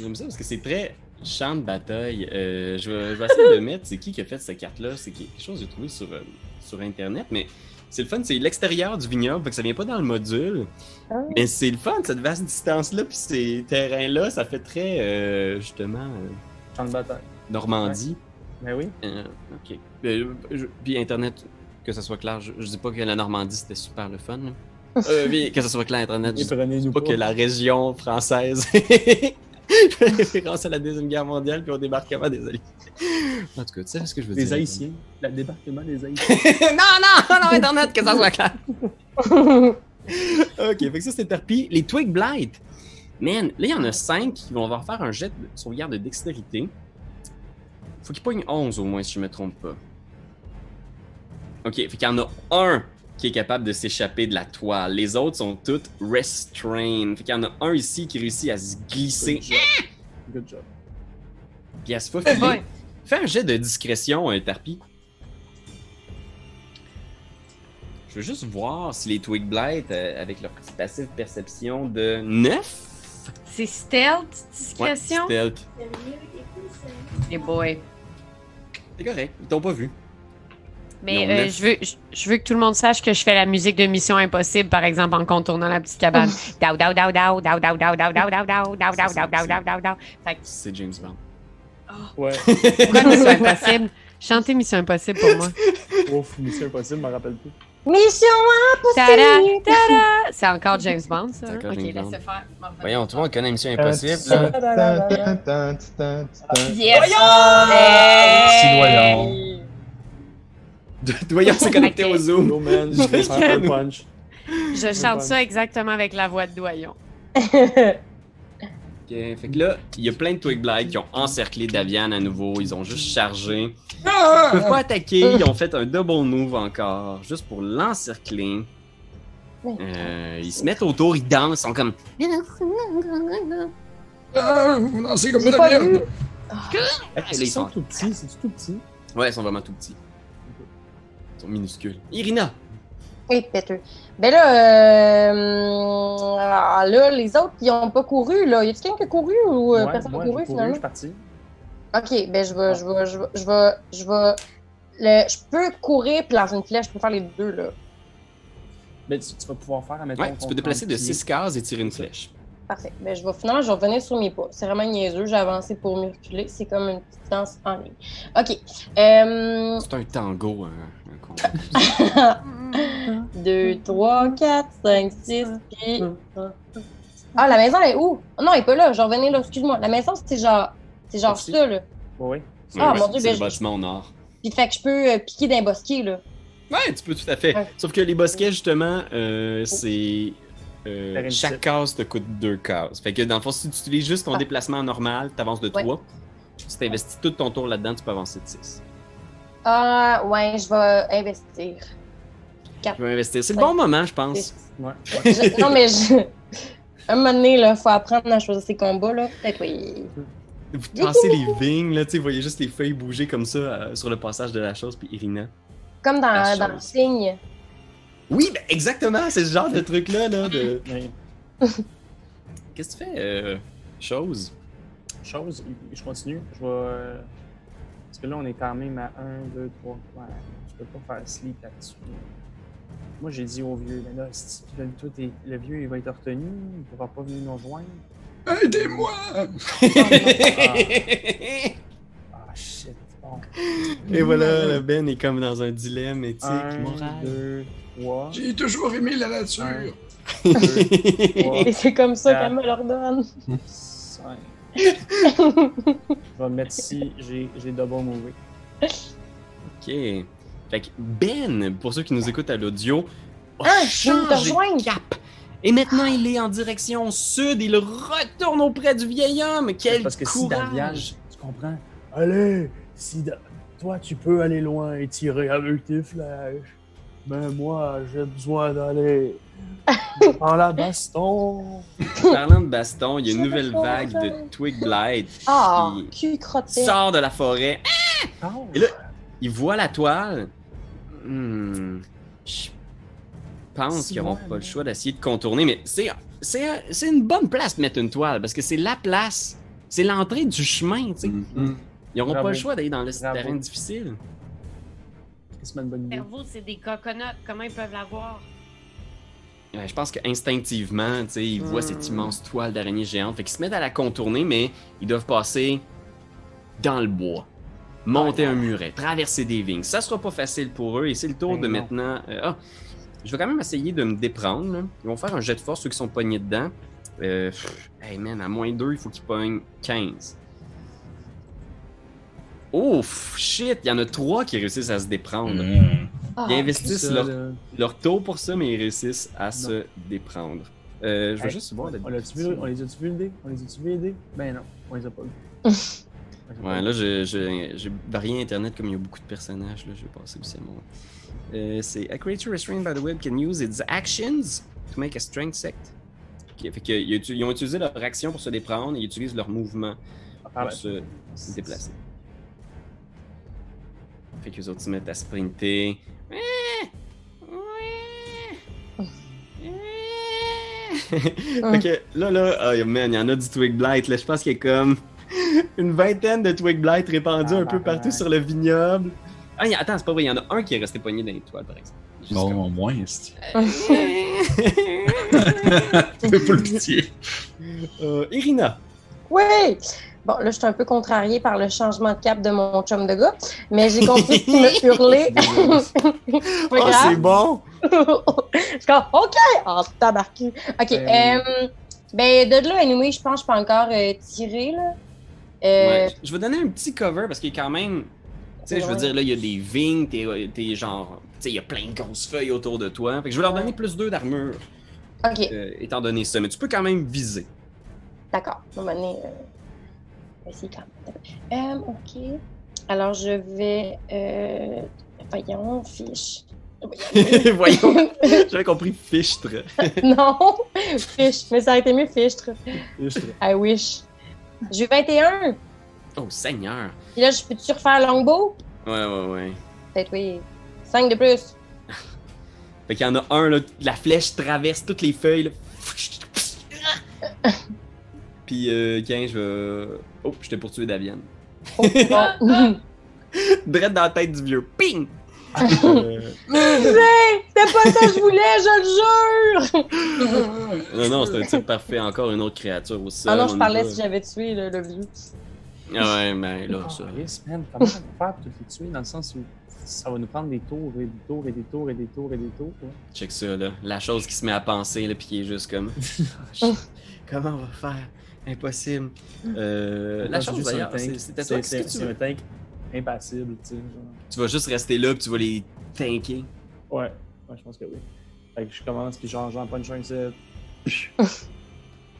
A: J'aime ça parce que c'est très champ de bataille. Euh, je, vais, je vais essayer de mettre c'est qui qui a fait cette carte-là? C'est quelque chose que j'ai trouvé sur, euh, sur Internet, mais c'est le fun. C'est l'extérieur du vignoble, fait que ça vient pas dans le module.
B: Ah.
A: Mais c'est le fun, cette vaste distance-là, puis ces terrains-là, ça fait très, euh, justement, euh,
C: Champ de bataille.
A: Normandie.
C: Ben oui.
A: Euh, ok. Euh, je- puis Internet, que ça soit clair, je, je dis pas que la Normandie c'était super le fun. Euh, mais que ça soit clair, Internet, je dis pas
C: pas.
A: que la région française référence à la Deuxième Guerre mondiale puis au débarquement des Alliés. En tout cas, tu sais ce que je veux
C: Des
A: dire.
C: Haïtiens. Le débarquement des Haïtiens.
A: non, non, non, Internet, que ça soit clair. ok, fait que ça c'était Tarpi. Les Twig Blight. Man, là il y en a 5 qui vont avoir faire un jet de sauvegarde de dextérité. Faut qu'ils pognent 11 au moins si je me trompe pas. Ok, fait qu'il y en a un qui est capable de s'échapper de la toile. Les autres sont toutes restrained. Fait qu'il y en a un ici qui réussit à se glisser
C: Good job. Good job.
A: puis à se faufiler.
D: Ouais.
A: Fais un jet de discrétion, un Tarpi. Je veux juste voir si les Twig Blight, euh, avec leur petit passif perception de 9.
D: C'est stealth,
A: Ouais,
D: discrétion?
A: stealth.
D: Et boy.
A: C'est correct, ils t'ont pas vu.
D: Mais je, veux, je, veux que tout le monde sache que je fais la musique de Mission Impossible, par exemple, en contournant la petite cabane.
A: C'est James Bond.
C: Ouais.
D: Pourquoi Mission Impossible? Chantez Mission Impossible pour moi.
C: Ouf, Mission Impossible, je m'en rappelle plus.
B: Mission impossible!
D: tada! C'est encore James Bond, ça? Hein?
A: encore
D: Ok, laissez faire.
A: Voyons, tout le monde connaît Mission
G: Impossible.
A: Là.
D: Yes!
G: Doyon.
D: Hey!
A: Voyons, c'est connecté au Zoom.
C: Yo, man, je vais faire un punch.
D: Je chante ça exactement avec la voix de Doyon.
A: Ok, fait que là, il y a plein de Twig Blight qui ont encerclé Davian à nouveau. Ils ont juste chargé. Ils peuvent pas attaquer. Ils ont fait un double move encore, juste pour l'encercler. Euh, ils se mettent autour, ils dansent, ils sont comme.
E: Ah, vous dansez comme de la merde.
B: vu.
A: Là,
C: Ils
A: ils
C: sont tout petits, c'est tout petit.
A: Ouais, ils sont vraiment tout petits. Ils sont minuscules. Irina!
B: Et péteux. Ben là, euh, ah, là, les autres, ils ont pas couru, là. Y a-t-il quelqu'un qui a couru ou euh,
C: Ouais,
B: personne n'a couru,
C: couru, je
B: finalement?
C: suis parti.
B: Ok, ben je vais, je vais, je vais, je vais, je vais, le- je peux courir puis lancer une flèche, je peux faire les deux, là.
C: Mais tu, tu vas pouvoir faire, admettons,
A: Ouais, tu peux déplacer de
C: 30 pieds.
A: 6 cases et tirer une flèche.
B: Parfait. Ben je vais, finalement, je vais revenir sur mes pas. C'est vraiment niaiseux, j'ai avancé pour me reculer. C'est comme une petite danse en ligne. Ok. Euh,
A: C'est un tango, un, un combat.
B: 2, 3, 4, 5, 6, puis... Ah, la maison, elle est où? Non, elle est pas là, je vais revenir là, excuse-moi. La maison, c'est genre, c'est genre ça, là.
C: Ouais.
B: Ah, mon Dieu,
A: c'est
B: ben,
A: le
B: je-
A: bâtiment au nord.
B: Puis fait que je peux euh, piquer d'un bosquet, là.
A: Ouais, tu peux tout à fait.
B: Ouais.
A: Sauf que les bosquets, justement, euh, c'est. euh,
C: Faire une
A: chaque
C: petite-
A: case te coûte deux cases. Fait que dans le fond, si tu utilises juste ton
B: Ah.
A: déplacement normal, t'avances de
B: Ouais.
A: 3. Si t'investis tout ton tour là-dedans, tu peux avancer de 6.
B: Ah, ouais, je vais investir.
A: Tu peux investir. C'est le
B: Ouais.
A: bon moment, je pense.
C: Ouais.
B: Je- non, mais je... un moment donné, là, faut apprendre à choisir ses combats, là. Peut-être, oui.
A: Vous tassez les vignes, là, tu sais, vous voyez juste les feuilles bouger comme ça euh, sur le passage de la chose, puis Irina.
B: Comme dans, dans le signe.
A: Oui, ben exactement, c'est ce genre de truc-là, là, de... Qu'est-ce que tu fais, euh, chose?
C: chose, je continue. Je vais. euh, Parce que là, on est quand même à 1, 2, 3. Ouais, je peux pas faire sleep là-dessus. Moi, j'ai dit au vieux, mais là, si tu donnes tout, et le vieux, il va être retenu, il pourra pas venir nous rejoindre.
E: Aidez-moi!
C: Ah, shit. Bon.
A: Et voilà, le Ben est comme dans un dilemme éthique,
C: Un,
A: moral.
C: deux, trois.
E: J'ai toujours aimé la nature.
C: Un, deux, trois,
B: Et c'est comme ça
C: Ah.
B: qu'elle me l'ordonne.
C: cinq. Je vais me mettre ici, j'ai double.
A: Ok. Fait que Ben, pour ceux qui nous écoutent à l'audio, a
B: Ah,
A: changé de cap. Et maintenant, il est en direction sud. Il retourne auprès du vieil homme. Quel
C: Parce que si
A: courage!
C: Davian, tu comprends? Allez, si Da- toi tu peux aller loin et tirer avec tes flèches, mais moi j'ai besoin d'aller dans la baston.
A: Parlant de baston, il y a une nouvelle vague de Twig Blight
B: Ah,
A: qui sort de la forêt.
C: Oh.
A: Et là, il voit la toile. Hmm. Je pense qu'ils n'auront pas le choix d'essayer de contourner, mais c'est, c'est, c'est une bonne place de mettre une toile parce que c'est la place, c'est l'entrée du chemin. tu sais.
F: Mhm.
A: Ils n'auront pas le choix d'aller dans le
C: Bravo.
A: terrain difficile.
C: C'est une bonne idée.
D: Cerveau, c'est des coconuts. Comment ils peuvent l'avoir?
A: Ouais, je pense qu'instinctivement, tu sais, ils voient
B: Hmm.
A: cette immense toile d'araignée géante. Fait qu'ils se mettent à la contourner, mais ils doivent passer dans le bois, monter un muret, traverser des vignes. Ça sera pas facile pour eux et c'est le tour
C: Ben
A: de
C: non.
A: maintenant. euh, ah, je vais quand même essayer de me déprendre. là. Ils vont faire un jet de force, ceux qui sont pognés dedans. Euh, pff, hey man, à moins 2, il faut qu'ils pognent 15. Ouf, shit, il y en a 3 qui réussissent à se déprendre.
F: Mhm.
B: Ah,
A: Ils investissent
C: Ça,
A: leur,
C: là,
A: leur tour pour ça, mais ils réussissent à se déprendre. Euh, je
C: Hey,
A: juste voir la
C: On l'a-tu vu, on les a-tu vu aider? On les a-tu vu aider? Ben non, on les a pas vus.
A: Ouais, là, j'ai varié Internet comme il y a beaucoup de personnages. Là, je vais passer aussi à mon. Euh, c'est A creature restrained by the web can use its actions to make a strength sect. Ok, fait que, ils, ont utilisé leur action pour se déprendre et ils utilisent leur mouvement
C: Ah,
A: pour se, se déplacer. Fait que les autres se mettent à sprinter. fait que là, là, oh, man, il y en a du Twig Blight. Là, je pense qu'il a comme une vingtaine de Twig Blight répandus
C: Ah,
A: un peu partout
C: ouais.
A: sur le vignoble. Ah, il y a- attends, c'est pas vrai, il y en a un qui est resté pogné dans les toiles, par exemple. Juste
F: Bon,
A: comme-
F: au moins, c'est.
A: Euh,
F: Fais pas le pitié.
A: Euh, Irina.
B: Oui! Bon, là, je suis un peu contrariée par le changement de cap de mon chum de gars, mais j'ai compris qu'il me hurlait.
A: Oh, c'est bon!
B: je suis comme, OK! Ah, tabarcu. OK.
C: Ben
B: euh, ben, de là, anyway, je pense que je peux encore euh, tirer, là. Euh,
A: Ouais, je vais donner un petit cover parce qu'il a quand même. Tu sais, je veux dire, là, il y a des vignes, t'es genre. Tu sais, il y a plein de grosses feuilles autour de toi. Fait que je vais leur donner plus 2 d'armure,
B: OK,
A: euh, étant donné ça. Mais tu peux quand même viser.
B: d'accord. On va mener. Euh... essayer quand même. Euh, OK. Alors, je vais. Euh... Voyons, fiche.
A: Voyons, j'avais compris fichtre.
B: non, fiche. Mais ça a été mieux, fichtre.
C: Juste,
B: I wish. J'ai 21.
A: Oh, Seigneur.
B: Puis là, je peux-tu refaire longbow?
A: Ouais, ouais, ouais.
B: Peut-être oui. 5 de plus.
A: Fait qu'il y en a un, là, la flèche traverse toutes les feuilles, là. Puis, euh, 15, je vais. Oh, je t'ai poursuivi Daviane.
B: Oh.
A: Drette dans la tête du vieux. Ping!
B: C'était pas ça que je voulais, je le jure!
A: non, non, c'est un type parfait. Encore une autre créature au sol.
B: Ah non,
A: on
B: je parlais si j'avais tué le, le vieux.
A: Ah ouais, mais là, ça.
C: Man, comment on va faire pour les tuer dans le sens où ça va nous prendre des tours et des tours et des tours et des tours et des tours. ouais.
A: Check ça, là. La chose qui se met à penser, là, puis qui est juste comme. Comment on va faire? Impossible. Euh, la
C: C'est
A: chose d'ailleurs,
C: tank.
A: c'est- c'était toi.
C: C'est c'est tank impassible, tu sais. genre.
A: Tu vas juste rester là, puis tu vas les tanker.
C: Ouais, ouais, je pense que oui. Fait que je commence, puis genre, j'en punch un set. Putain,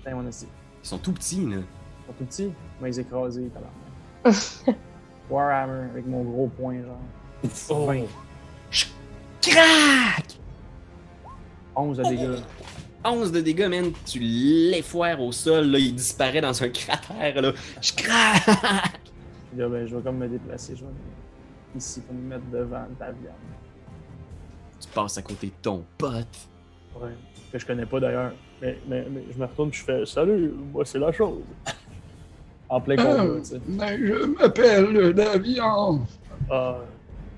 C: mon esti.
A: Ils sont tout petits, là.
C: Ils sont tout petits, mais ils écrasés, tabarnak. Warhammer avec mon gros point, genre.
A: Oh.
C: 20.
A: Crac
C: 11 de dégâts.
A: 11 de dégâts, man. Tu l'effoires au sol, là, il disparaît dans un cratère, là. Je craque!
C: Puis là, ben, je vais comme me déplacer. Je vais ici pour me mettre devant ta viande.
A: Tu passes à côté de ton pote.
C: Ouais. Que je connais pas d'ailleurs. Mais, mais, mais je me retourne puis je fais Salut, moi c'est la chose. En plein combat,
E: Euh,
C: tu sais.
E: mais je m'appelle Davian.
C: Ah,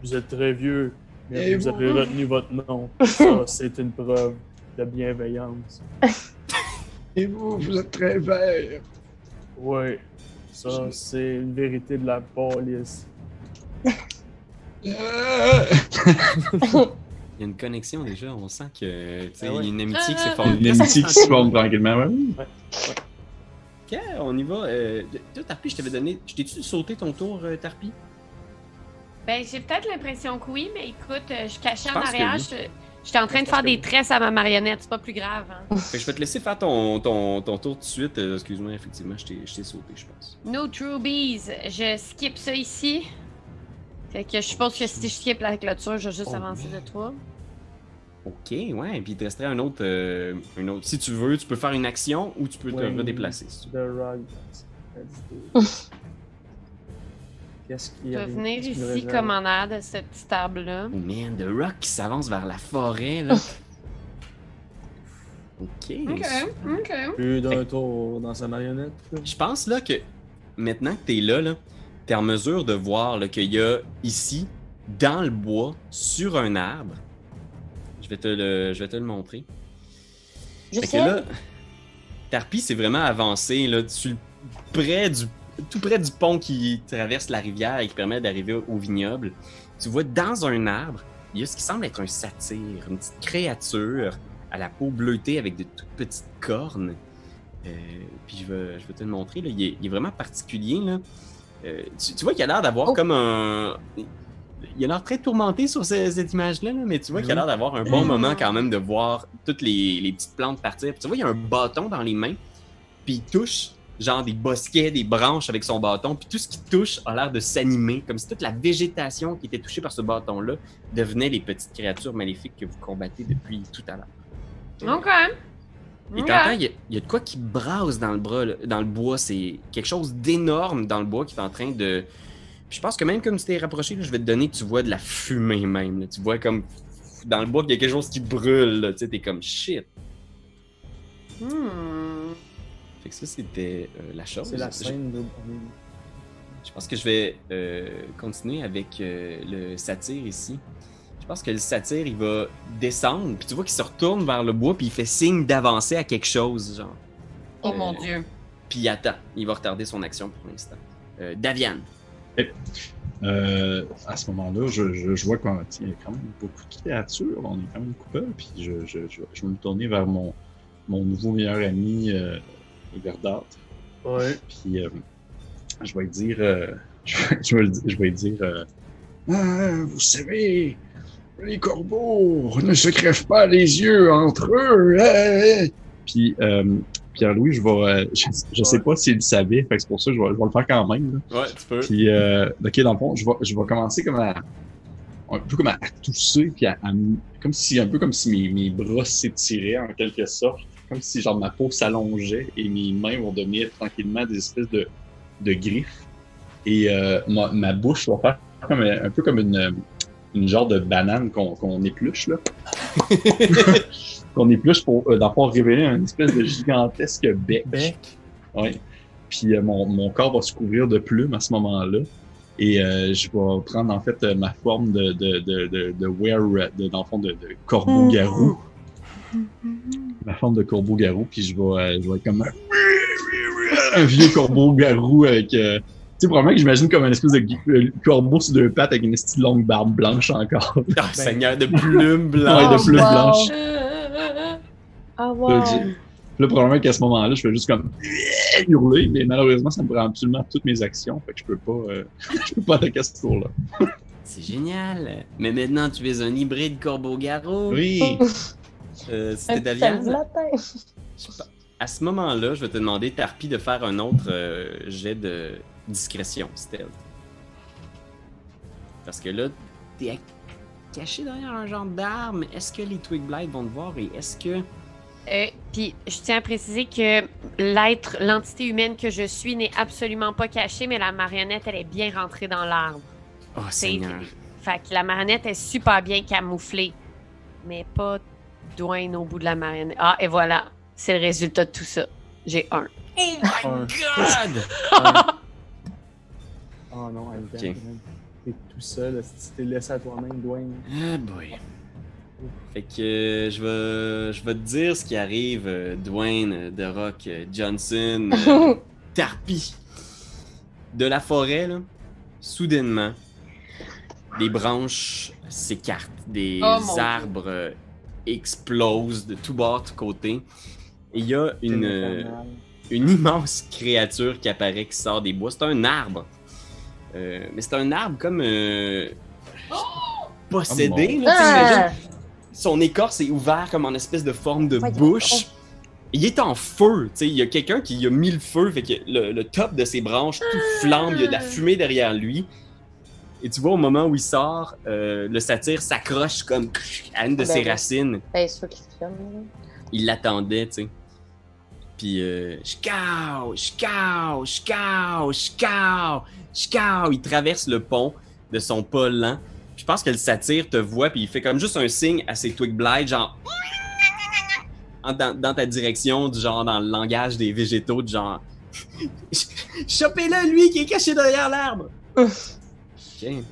C: vous êtes très vieux, mais
E: Et
C: vous
E: vous?
C: avez retenu votre nom. Ça, c'est une preuve de bienveillance.
E: Et vous, vous êtes très vert.
C: Oui, ça, c'est une vérité de la police.
A: Il y a une connexion déjà, on sent que tu sais,
C: Ah ouais.
A: il y a une amitié qui s'est
D: Ah,
A: formée.
F: Une amitié qui se forme tranquillement, ouais.
A: Ok, on y va. Euh, toi, Tarpi, je t'avais donné. Je t'ai-tu sauté ton tour, euh, Tarpi?
D: Ben, j'ai peut-être l'impression que oui, mais écoute, euh, je suis cachée
A: Je
D: en
A: pense que
D: arrière.
A: oui.
D: je- J'étais en train de faire des tresses à ma marionnette, c'est pas plus grave. Hein.
A: Fait que je vais te laisser faire ton, ton, ton tour tout de suite. Euh, Excuse-moi, effectivement, je t'ai je t'ai sauté, je pense.
D: No Trubies, je skip ça ici. Fait que je suppose que si je skip la clôture, je vais juste
A: Oh,
D: avancer de toi.
A: Ok, ouais. Puis il te resterait un autre, euh, un autre. Si tu veux, tu peux faire une action ou tu peux te redéplacer. si tu
C: The Rock. that's- Qu'est-ce qu'il y
D: Je
C: a
D: vais venir ici comme en aide de cette petite table-là.
A: Oh man, The Rock qui s'avance vers la forêt, là. ok.
D: ok.
C: Plus d'un tour dans sa marionnette.
A: Je pense là que maintenant que t'es là, là t'es en mesure de voir qu'il y a ici, dans le bois, sur un arbre. Je vais te le, je vais te le montrer.
B: Je
A: Fait que là, Tarpi s'est vraiment avancé là, sur le- près du, tout près du pont qui traverse la rivière et qui permet d'arriver au vignoble. Tu vois dans un arbre, il y a ce qui semble être un satyre, une petite créature à la peau bleutée avec de toutes petites cornes. Euh, puis je vais, je vais te le montrer. Là. Il, est, il est vraiment particulier. Là. Euh, tu, tu vois qu'il a l'air d'avoir
B: Oh.
A: comme un. Il a l'air très tourmenté sur ce- cette image-là, là, mais tu vois qu'il a l'air d'avoir un bon moment quand même de voir toutes les, les petites plantes partir. Puis tu vois, il y a un bâton dans les mains, puis il touche genre des bosquets, des branches avec son bâton, puis tout ce qui touche a l'air de s'animer, comme si toute la végétation qui était touchée par ce bâton-là devenait les petites créatures maléfiques que vous combattez depuis tout à l'heure.
D: Ok.
A: Et t'entends, il y, y a de quoi qui brasse dans le, bras, là- dans le bois. C'est quelque chose d'énorme dans le bois qui est en train de. Puis je pense que même comme tu t'es rapproché, là, je vais te donner, tu vois de la fumée même. là. Tu vois comme dans le bois qu'il y a quelque chose qui brûle. là. Tu sais, t'es comme shit.
D: Hmm.
A: Fait que ça, c'était euh, la chose.
C: C'est la
A: Je-
C: scène de.
A: Je pense que je vais euh, continuer avec euh, le satyre ici. Je pense que le satyre, il va descendre, puis tu vois qu'il se retourne vers le bois, puis il fait signe d'avancer à quelque chose, genre.
D: Oh
A: Euh,
D: mon dieu.
A: Puis il attend. Il va retarder son action pour l'instant. Euh, Davian.
F: Euh, à ce moment-là, je, je, je vois qu'il y a quand même beaucoup de créatures. On est quand même coupable. Puis je, je, je, je vais me tourner vers mon, mon nouveau meilleur ami, euh, Verdâtre.
C: Ouais.
F: Puis euh, je vais lui dire. euh, je, vais- je vais, le dire- je vais lui dire. euh,
E: Ah, vous savez, les corbeaux ne se crèvent pas les yeux entre eux. hein, hein.
F: puis euh, Pierre-Louis, je vais. euh, je, je sais pas s'il le savait. Fait que c'est pour ça que je vais, je vais le faire quand même. là.
A: Ouais, tu peux.
F: Puis, euh, ok, dans le fond, je vais, je vais commencer comme à, un peu comme à, à tousser, puis à, comme si, un peu comme si mes, mes bras s'étiraient en quelque sorte, comme si genre ma peau s'allongeait et mes mains vont devenir tranquillement des espèces de, de griffes. Et euh, ma, ma bouche va faire comme un, peu comme une, une genre de banane qu'on qu'on épluche là. qu'on épluche pour, euh, fond, révéler un espèce de gigantesque bec.
C: Bec.
F: Ouais. Puis euh, mon, mon corps va se couvrir de plumes à ce moment-là. Et euh, je vais prendre en fait euh, ma forme de, de, de, de, de were, de, dans le fond, de, de corbeau-garou. Ma forme de corbeau-garou. Puis je vais, euh, je vais être comme un, un vieux corbeau-garou avec. euh, tu sais, probablement que j'imagine comme une espèce de euh, corbeau sur deux pattes avec une petite longue barbe blanche encore.
A: Ah, Seigneur, de plumes
F: Ouais,
A: blanches.
F: de plumes
B: wow.
F: blanches.
B: Ah,
F: Là,
B: wow.
F: je- Là, probablement qu'à ce moment-là, je fais juste comme hurler, mais malheureusement, ça me prend absolument toutes mes actions, fait que je peux pas, euh, je peux pas attaquer à ce tour-là.
A: C'est génial. Mais maintenant, tu es un hybride corbeau-garou.
F: Oui.
A: Euh, C'était
B: petit
A: Davian.
B: samedi latin.
A: Je sais pas. À ce moment-là, je vais te demander, Tarpi, de faire un autre euh, jet de discrétion, stealth. Parce que là, t'es caché derrière un genre d'arme. Est-ce que les Twig Blight vont te voir et est-ce que
D: Euh, Puis je tiens à préciser que l'être, l'entité humaine que je suis n'est absolument pas cachée, mais la marionnette, elle est bien rentrée dans l'arbre.
A: Oh,
D: C'est-
A: Seigneur.
D: Fait que la marionnette est super bien camouflée, mais pas Dwayne au bout de la marionnette. Ah, et voilà, c'est le résultat de tout ça. J'ai un.
C: Un.
A: God!
C: Oh non, Alden,
A: Ok.
C: man. T'es tout seul, si t'es laissé à toi-même, Dwayne?
A: Ah boy. Fait que euh, je vais je vais te dire ce qui arrive, euh, Dwayne, euh, The Rock, Johnson, Tarpy. De la forêt, là, soudainement, des branches s'écartent, des
D: Oh,
A: arbres explosent de tous bords, de tous côtés. Et il y a une, euh, une immense créature qui apparaît, qui sort des bois. C'est un arbre. Euh, mais c'est un arbre comme euh, possédé. là, tu sais,
B: Ah!
A: son écorce est ouvert comme en espèce de forme de bouche. Il est en feu, tu sais, il y a quelqu'un qui a mis le feu, fait que le, le top de ses branches tout flambe, il y a de la fumée derrière lui. Et tu vois, au moment où il sort, euh, le satyre s'accroche comme à une de
B: Ben
A: ses
B: oui.
A: racines
B: Ben, se
A: il l'attendait, tu sais. Puis, euh, Chkao, Chkao, Chkao, Chkao, Chkao. Il traverse le pont de son pas lent. Puis Je pense que le satyre te voit, puis il fait comme juste un signe à ses Twig Blight, genre. en- Dans, dans ta direction, du genre dans le langage des végétaux, du genre. Chopez-le, lui qui est caché derrière l'arbre! Ok.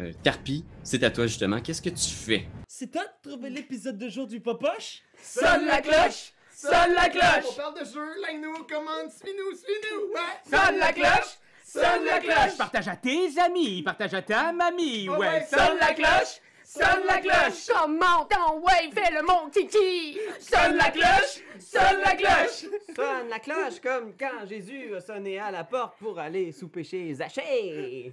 A: Euh, Tarpi, c'est à toi justement. Qu'est-ce que tu fais?
H: C'est toi de trouver l'épisode de jour du Popoche?
I: Sonne la cloche! Sonne la
H: On
I: cloche!
H: parle de jeu, like-nous, commande, suis-nous, suis-nous! Ouais!
I: Sonne la cloche! Sonne la cloche!
H: Partage à tes amis, partage à ta mamie, ouais!
I: Sonne la cloche! Sonne la cloche!
J: Comment ton ouais, fais le mon titi!
I: Sonne la cloche! Sonne la cloche!
K: Sonne la cloche comme quand Jésus a sonné à la porte pour aller souper chez Zachée.